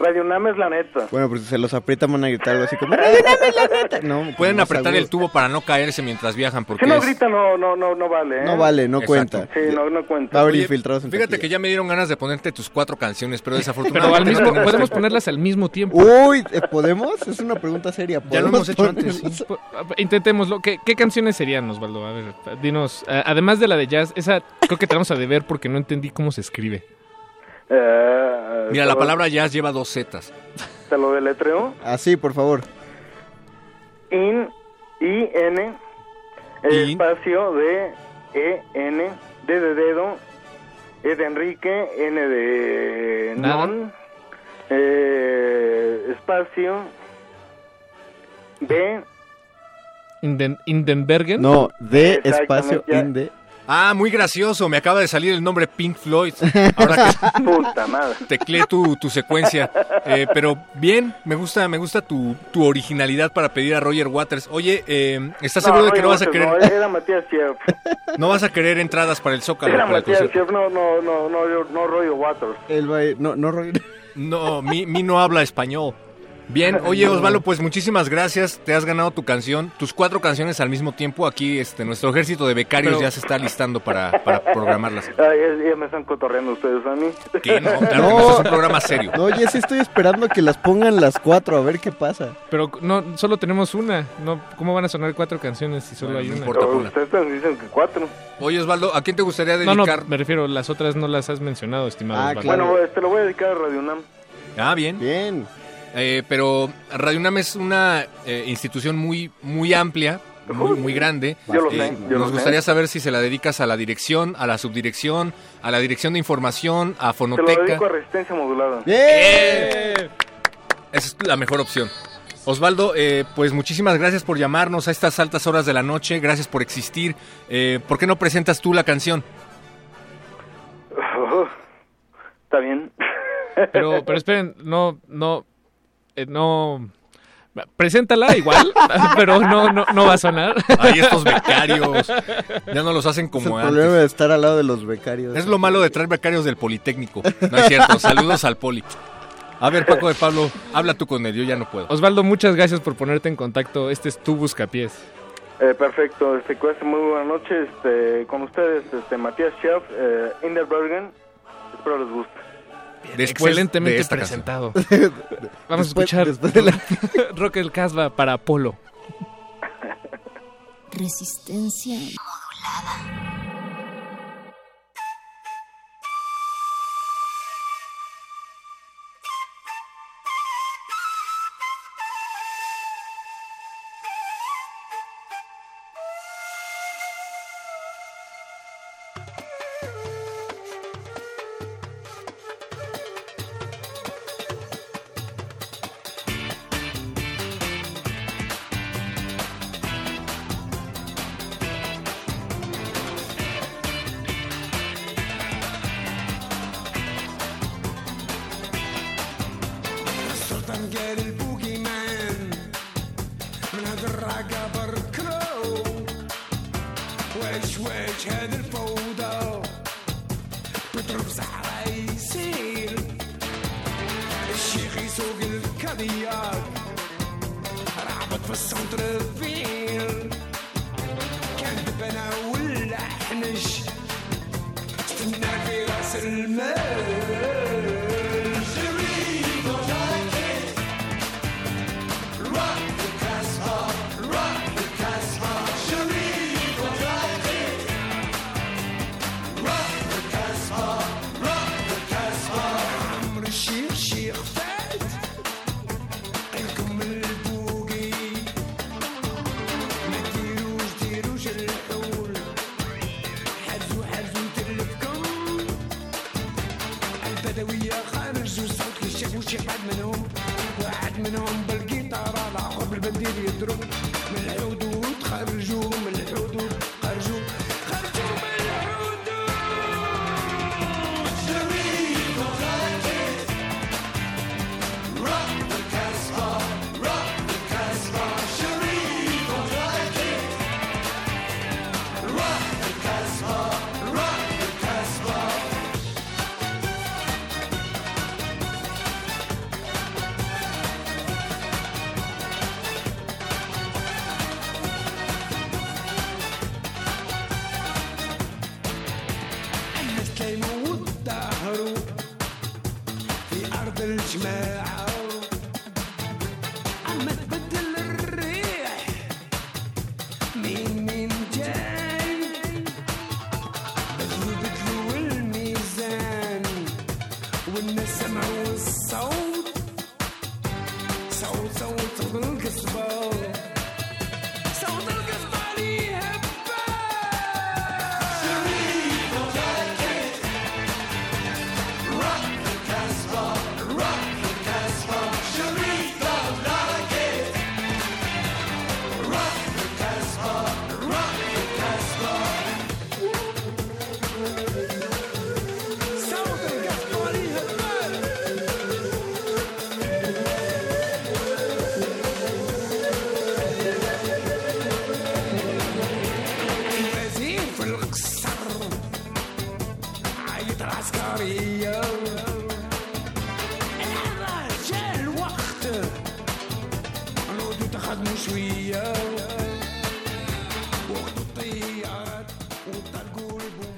Radio Nam es la neta. Bueno, pues si se los aprietan van a gritar algo así como... "Radio Nam es la neta". No, Pueden apretar el tubo para no caerse mientras viajan porque Si no es- grita no, no, no, no vale. ¿eh? No vale, no Exacto. cuenta. Sí, no, no cuenta. Va a haber Oye, infiltrados en Fíjate taquilla. que ya me dieron ganas de ponerte tus cuatro canciones, pero <laughs> Pero desafortunadamente al mismo, podemos ponerlas al mismo tiempo. Uy, ¿eh, ¿podemos? Es una pregunta seria. Ya lo ¿Podemos hemos hecho antes, sí. Intentémoslo. ¿Qué, qué canciones serían, Osvaldo? A ver, dinos. eh, además de la de jazz, esa creo que tenemos a deber porque no entendí cómo se escribe. Eh, Mira, la lo- palabra jazz lleva dos zetas. Te lo deletreo. Así, por favor. In, I, N, In. espacio de E, N, D de dedo, E de Enrique, N de Nada. non, eh, espacio, B, Inden- Indenbergen. No, Exactamente, espacio ya. Ah, muy gracioso. Me acaba de salir el nombre Pink Floyd. Ahora que puta madre. tecleé tu, tu secuencia. Eh, pero bien, me gusta, me gusta tu, tu originalidad para pedir a Roger Waters. Oye, eh, ¿estás seguro de que no vas a querer, No, era Matías Chef. no vas a querer entradas para el Zócalo? Era el Matías concierto? Chef, no, no, no, no, no Roger Waters. El no, no, Roger. No, mi, mi no habla español. Bien, <laughs> oye Osvaldo, pues muchísimas gracias. Te has ganado tu canción, tus cuatro canciones al mismo tiempo. Aquí este nuestro ejército de becarios Pero- ya se está listando para, para programarlas. Ay, ya, ya me están cotorreando ustedes a mí. ¿Qué? No, claro que <laughs> no, es un programa serio. No, oye, sí estoy esperando a que las pongan las cuatro, a ver qué pasa. Pero no, solo tenemos una. No, ¿Cómo van a sonar cuatro canciones si solo hay no una? importa. Pero ustedes dicen que cuatro. Oye Osvaldo, ¿a quién te gustaría No, no, dedicar? me refiero, las otras no las has mencionado, estimado. Ah, claro. Bueno, este lo voy a dedicar a Radio UNAM. Ah, bien. Bien. Eh, pero Radio UNAM es una eh, institución muy, muy amplia, muy, muy grande. Yo lo Eh, sé, yo nos lo gustaría sé. saber si se la dedicas a la dirección, a la subdirección, a la dirección de información, a Se lo Fonoteca. dedico a Resistencia Modulada. ¡Bien! Esa es la mejor opción. Osvaldo, eh, pues muchísimas gracias por llamarnos a estas altas horas de la noche. Gracias por existir. Eh, ¿Por qué no presentas tú la canción? <laughs> Está bien. Pero, pero esperen, no, no, eh, no. Preséntala igual, <laughs> pero no, no, no va a sonar. Ahí estos becarios. Ya no los hacen Es el como problema antes. de estar al lado de los becarios. Es lo malo de traer becarios del Politécnico. No es cierto. Saludos al Poli. A ver, Paco de Pablo, habla tú con él. Yo ya no puedo. Osvaldo, muchas gracias por ponerte en contacto. Este es tu buscapiés. Eh, perfecto, este, cuesta muy buena noche. Este, con ustedes, este, Matías Schaff, eh, Inderbergen. Espero les guste. Después Excelentemente de esta canción. presentado. <laughs> Vamos Después- a escuchar después de la- <laughs> Rock el Casbah para Apolo. Resistencia modulada.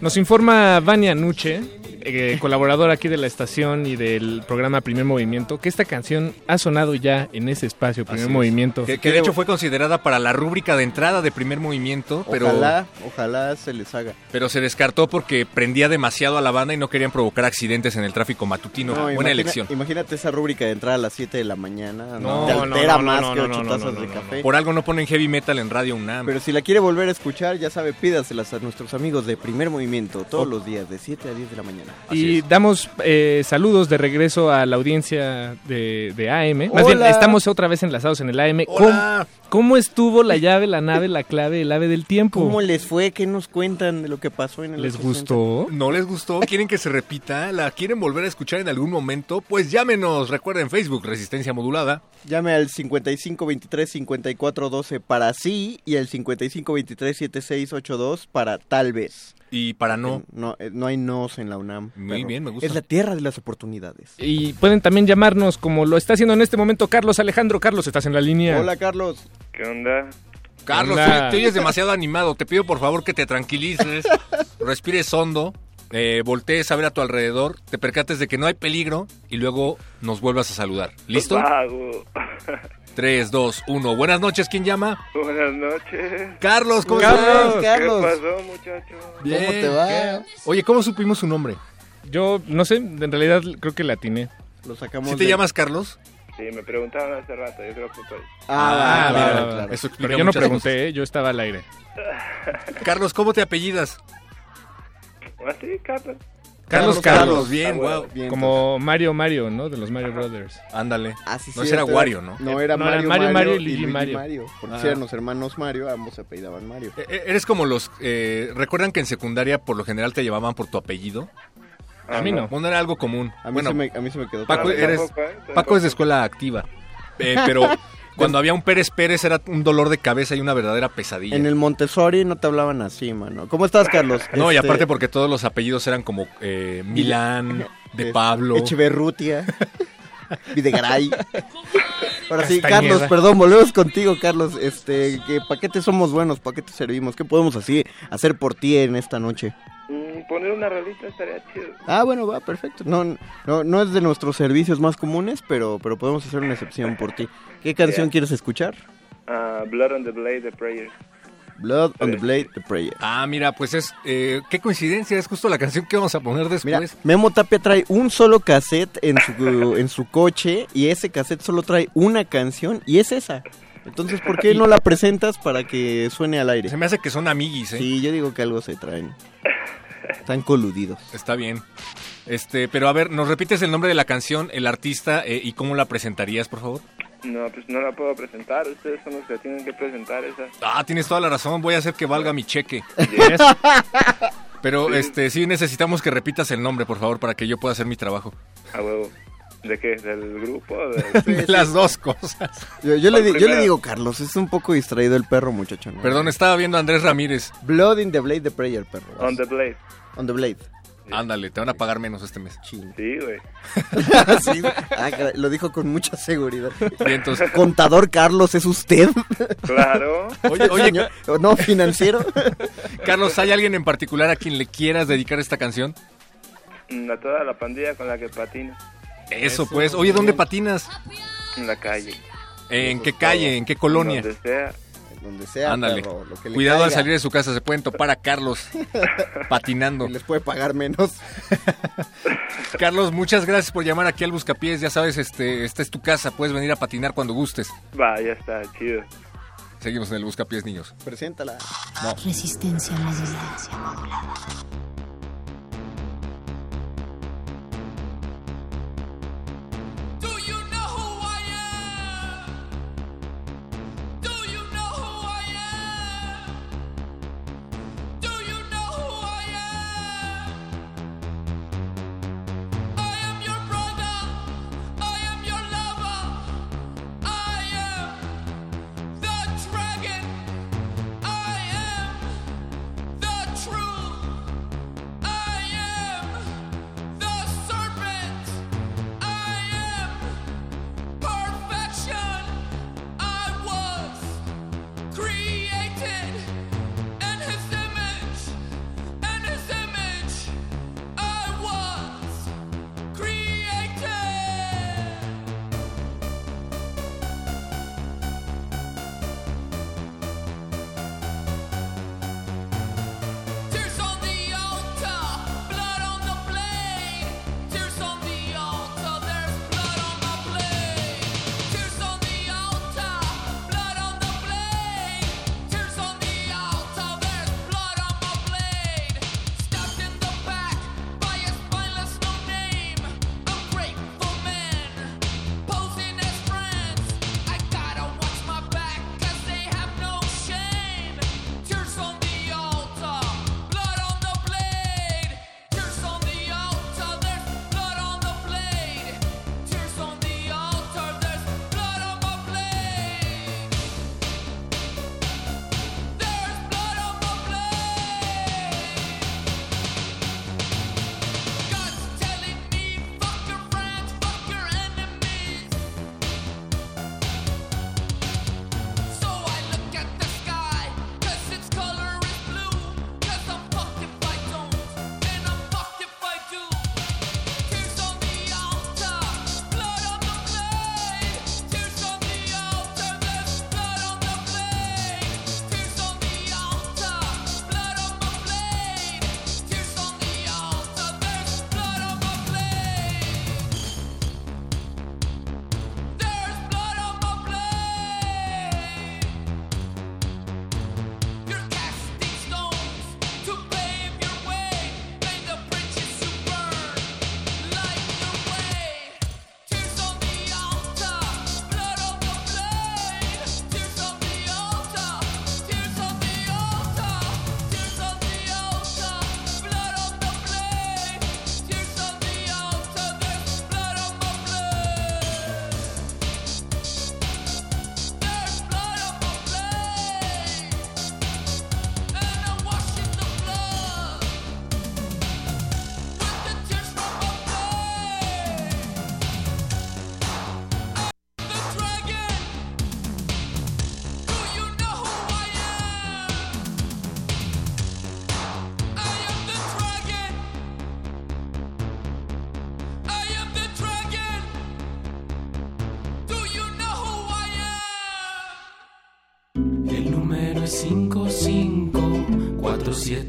Nos informa Vania Nuche, eh, colaboradora aquí de la estación y del programa Primer Movimiento, que esta canción ha sonado ya en ese espacio, Primer Así es. Movimiento. Que, que de hecho fue considerada para la rúbrica de entrada de primer movimiento, pero, Ojalá, ojalá se les haga. pero se descartó porque prendía demasiado a la banda y no querían provocar accidentes en el tráfico matutino. No, Buena imagina- elección. Imagínate esa rúbrica de entrar a las 7 de la mañana. No, te no, altera no, más no, que no, 8 no, no, tazas no, de café. Por algo no ponen heavy metal en Radio UNAM. Pero si la quiere volver a escuchar, ya sabe, pídaselas a nuestros amigos de Primer Movimiento todos los días, de 7 a 10 de la mañana. Y damos eh, saludos de regreso a la audiencia de, de AM. Más bien, Hola. estamos otra vez enlazados en el AM. Hola. ¿Cómo, cómo estuvo la llave, la nave, la clave, el ave del tiempo? ¿Cómo les fue? ¿Qué nos cuentan de lo que pasó en el ¿Les 80? gustó? ¿No les gustó? ¿Quieren que se repita? ¿La quieren volver a escuchar en algún momento? Pues llámenos. Recuerden Facebook, Resistencia Modulada. Llame al 55 23 54 12 para sí y al 55 23 76 82 para tal vez. Y para no. No, eh, no hay nos en la UNAM. Muy pero bien, me gusta. Es la tierra de las oportunidades. Y pueden también llamarnos como lo está haciendo en este momento Carlos Alejandro. Carlos, estás en la línea. Hola, Carlos. ¿Qué onda? Carlos, Hola. te, te oyes demasiado animado. Te pido por favor que te tranquilices, <laughs> respires hondo, eh, voltees a ver a tu alrededor, te percates de que no hay peligro y luego nos vuelvas a saludar. ¿Listo? <laughs> Vago. 3, 2, 1. Buenas noches, ¿quién llama? Buenas noches. Carlos, ¿cómo Carlos, estás? Carlos. ¿Qué pasó, muchachos? Bien, ¿Cómo te va? ¿qué? Oye, ¿cómo supimos su nombre? Yo no sé, en realidad creo que la atiné. Lo sacamos ¿Sí te de- llamas Carlos? Sí, me preguntaban hace rato, yo creo que fue. Ah, Ah, mira, vale, claro. Eso explica Pero yo no pregunté, ¿eh? yo estaba al aire. <laughs> Carlos, ¿cómo te apellidas? ¿Así, Carlos? Carlos, Carlos, Carlos. bien, Ah, wow. Bien, Como Mario Mario, ¿no? De los Mario Brothers. Ándale. Ah, sí, No, era Wario, ¿no? No, era No, era Mario, Mario, Mario, Mario y Luigi Luigi Mario. Porque Ah. si eran los hermanos Mario, ambos se apellidaban Mario. E- e- Eres como los... eh, ¿Recuerdan que en secundaria por lo general te llamaban por tu apellido? A mí no. Bueno, era algo común. A mí, bueno, se, me, a mí se me quedó Paco, eres, ¿eh? Paco es de escuela activa. Eh, pero <laughs> Cuando había un Pérez Pérez era un dolor de cabeza y una verdadera pesadilla. En el Montessori no te hablaban así, mano. ¿Cómo estás, Carlos? No, y Este, aparte porque todos los apellidos eran como eh, Milán, de Pablo. Echeverrutia. <laughs> Videgaray. Ahora sí. Carlos, perdón, volvemos contigo, Carlos. Este, ¿para qué te somos buenos? ¿Para qué te servimos? ¿Qué podemos así hacer por ti en esta noche? Mm, poner una rolita estaría chido. Ah, bueno, va, perfecto. No, no, no es de nuestros servicios más comunes, pero, pero podemos hacer una excepción por ti. ¿Qué canción Yeah. quieres escuchar? Ah, Blood on the Blade de Prayer. Blood on the Blade, The Prayer. Ah, mira, pues es... eh, qué coincidencia, es justo la canción que vamos a poner Mira, después. Memo Tapia trae un solo cassette en su, <laughs> en su coche y ese cassette solo trae una canción y es esa. Entonces, ¿por qué <laughs> no la presentas para que suene al aire? Se me hace que son amiguis, ¿eh? Sí, yo digo que algo se traen. Están coludidos. Está bien. Este, pero a ver, ¿nos repites el nombre de la canción, el artista eh, y cómo la presentarías, por favor? No, pues no la puedo presentar. Ustedes son los que tienen que presentar esa. Ah, tienes toda la razón, voy a hacer que valga mi cheque. Yes. Pero Sí. este, sí necesitamos que repitas el nombre, por favor, para que yo pueda hacer mi trabajo. A huevo. ¿De qué? ¿Del grupo? ¿Del- De <laughs> las dos cosas. Yo, yo le, ¿Cuál di- yo le digo, Carlos, es un poco distraído el perro, muchacho. ¿no? Perdón, estaba viendo a Andrés Ramírez. Blood in the Blade, The Prayer, perro. On the Blade. On the Blade. Ándale, te van a pagar menos este mes. Sí, güey. Sí, güey. <laughs> Ah, lo dijo con mucha seguridad. Y entonces- Contador Carlos, ¿es usted? Claro. Oye, oye, Señor, no, financiero. <laughs> Carlos, ¿hay alguien en particular a quien le quieras dedicar esta canción? A toda la pandilla con la que patino. Eso, pues. Oye, ¿dónde patinas? En la calle. ¿En qué calle? ¿En qué colonia? Donde sea. Donde sea, Ándale. perro, lo que le Cuidado al salir de su casa, se pueden topar a Carlos <laughs> patinando. Les puede pagar menos. <laughs> Carlos, muchas gracias por llamar aquí al Buscapiés. Ya sabes, este, esta es tu casa, puedes venir a patinar cuando gustes. Va, ya está, chido. Seguimos en el Buscapiés, niños. Preséntala. No. Resistencia modulada.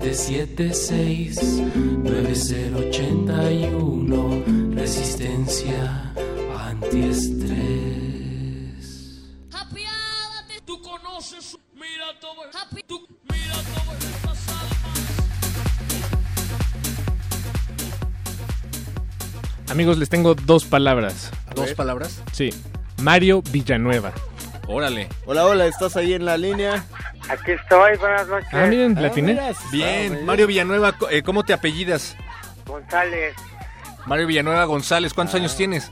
305-4776-9081 Resistencia antiestrés. Tú conoces, mira todo el tú, mira todo el pasado. Amigos, les tengo dos palabras. ¿Dos palabras? Sí. Mario Villanueva. Órale. Hola, hola, ¿estás ahí en la línea? Aquí estoy, buenas noches. Ah, miren, la atiné. mira, Bien, Mario Villanueva, eh, ¿cómo te apellidas? González, Mario Villanueva González, ¿cuántos años tienes?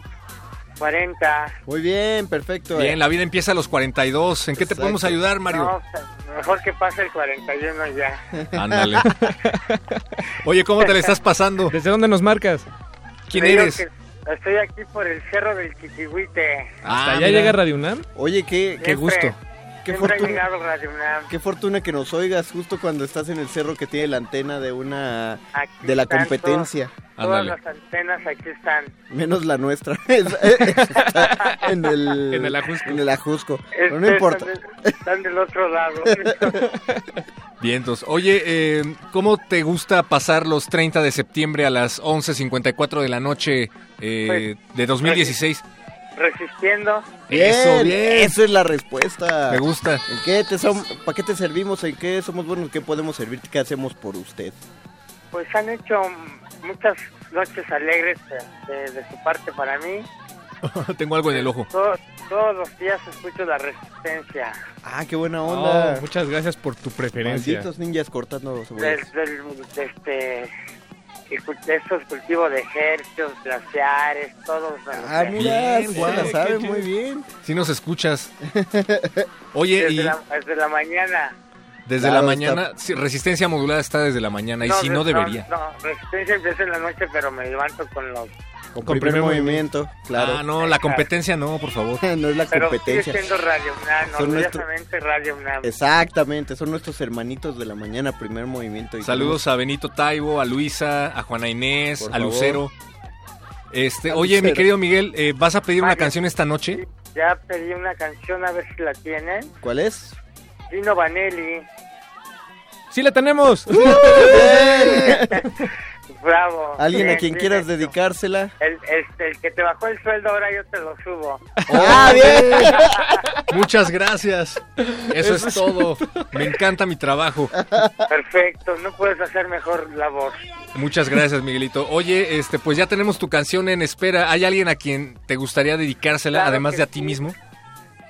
40. Muy bien, perfecto. Bien, eh. la vida empieza a los 42. ¿En qué te podemos ayudar, Mario? No, mejor que pase el 41 ya. Ándale. <laughs> Oye, ¿cómo te le estás pasando? ¿Desde dónde nos marcas? ¿Quién eres? Estoy aquí por el cerro del Chichihuite. Ah, ¿Hasta allá mira. llega Radio UNAM? Oye, qué, Qué Siempre- gusto. Qué fortuna, llegado Radio UNAM. qué fortuna que nos oigas justo cuando estás en el cerro que tiene la antena de una Aquí de la competencia. Todas las antenas aquí están. Menos la nuestra. <laughs> Es- es- está en el <laughs> En el Ajusco. En el Ajusco. Pero no Este, importa. Están, de- están del otro lado. <laughs> Vientos. Oye, eh, ¿cómo te gusta pasar los 30 de septiembre a las 11.54 de la noche eh, de 2016? Resistiendo. Bien, Eso, bien. Esa es la respuesta. Me gusta. ¿En qué te ¿Para qué te servimos? ¿En qué somos buenos? ¿Qué podemos servir? ¿Qué hacemos por usted? Pues han hecho muchas noches alegres de, de- de su parte para mí. <laughs> Tengo algo en el ojo. Todos, todos los días escucho la resistencia. Ah, qué buena onda. Oh, muchas gracias por tu preferencia. Malditos ninjas cortando Del, cebollas. del- de este, y cu- de estos cultivos de ejercicios, glaciares, todos. Ah, mira, Bien, sí, la sabe muy bien. Si nos escuchas. <laughs> Oye, Desde y la, desde la mañana. desde Claro, la mañana, sí, resistencia modulada está desde la mañana, y si no de- debería. No, resistencia empieza en la noche, pero me levanto con los... Con, Con primer, primer movimiento, claro. Ah, no, la competencia no, por favor. <laughs> no es la Pero sigue competencia. siendo Radio UNAM, Son nuestro- Radio UNAM. Exactamente, son nuestros hermanitos de la mañana, primer movimiento. y Saludos a Benito Taibo, a Luisa, a Juana Inés, Por a favor. Lucero. Este, A oye, mi querido Miguel, eh, ¿vas a pedir una canción esta noche? Ya pedí una canción, a ver si la tienen. ¿Cuál es? Dino Vanelli. ¡Sí la tenemos! <laughs> <laughs> Bravo. Alguien a quien quieras hecho. dedicársela. El, este, el que te bajó el sueldo, ahora yo te lo subo. <laughs> ¡Ah, bien! Muchas gracias. Eso es todo. <laughs> Me encanta mi trabajo. Perfecto, no puedes hacer mejor la voz. Muchas gracias, Miguelito. Oye, este, pues ya tenemos tu canción en espera. ¿Hay alguien a quien te gustaría dedicársela, Claro además de a ti sí. mismo?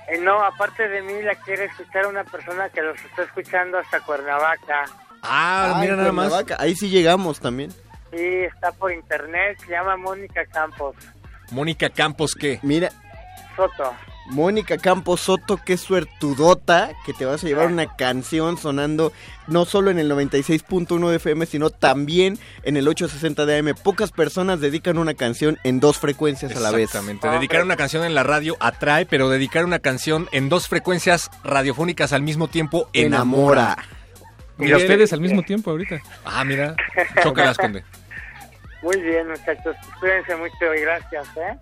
Eh, no, aparte de mí, la quiere escuchar una persona que los está escuchando hasta Cuernavaca. Ah, mira nada más. Cuernavaca. Ahí sí llegamos también. Sí, está por internet, se llama Mónica Campos Mónica Campos, ¿qué? Mira, Soto. Mónica Campos Soto, qué suertudota que te vas a llevar una canción sonando no solo en el 96.1 de FM, sino también en el 860 de AM. Pocas personas dedican una canción en dos frecuencias a la vez. Exactamente. Dedicar una canción en la radio atrae, pero dedicar una canción en dos frecuencias radiofónicas al mismo tiempo enamora. Enamora. Y a ustedes al mismo tiempo ahorita. Ah, mira. Chócalas, conde. Muy bien, muchachos, cuídense mucho y gracias, ¿eh?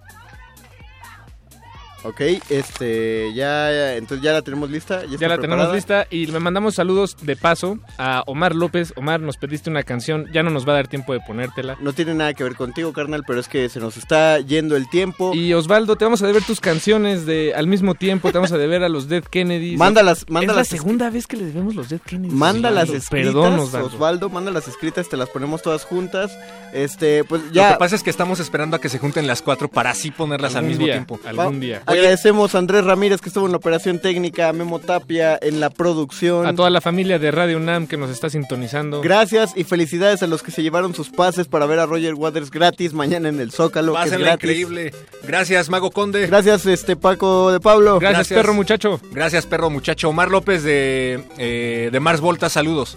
Ok, este, ya, ya, entonces ya la tenemos lista. Ya, está Ya la tenemos lista y le mandamos saludos de paso a Omar López. Omar, nos pediste una canción, ya no nos va a dar tiempo de ponértela. No tiene nada que ver contigo, carnal, pero es que se nos está yendo el tiempo. Y Osvaldo, te vamos a deber tus canciones de al mismo tiempo, te vamos a deber a los Dead Kennedys. Mándalas, Es mándalas. la segunda vez que le debemos los Dead Kennedys. Mándalas Osvaldo. escritas, Perdón, Osvaldo. Osvaldo, mándalas escritas, te las ponemos todas juntas. Este, pues Lo ya. que pasa es que estamos esperando a que se junten las cuatro para así ponerlas al mismo día, tiempo. algún día. Agradecemos a Andrés Ramírez que estuvo en la operación técnica, a Memo Tapia en la producción. A toda la familia de Radio UNAM que nos está sintonizando. Gracias y felicidades a los que se llevaron sus pases para ver a Roger Waters gratis mañana en el Zócalo. que es gratis. increíble. Gracias, Mago Conde. Gracias, este Paco de Pablo. Gracias, Gracias. perro muchacho. Gracias, perro muchacho. Omar López de, eh, de Mars Volta, saludos.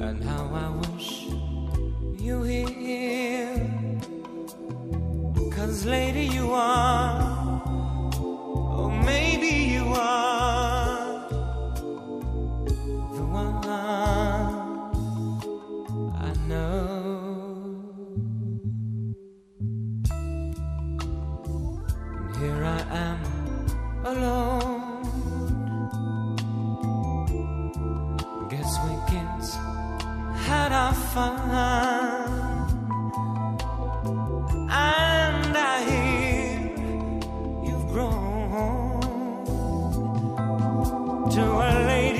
And how I wish you here. Cause lady you are, or maybe you are the one I know. And here I am alone. Our fun. And I hear you've grown to a lady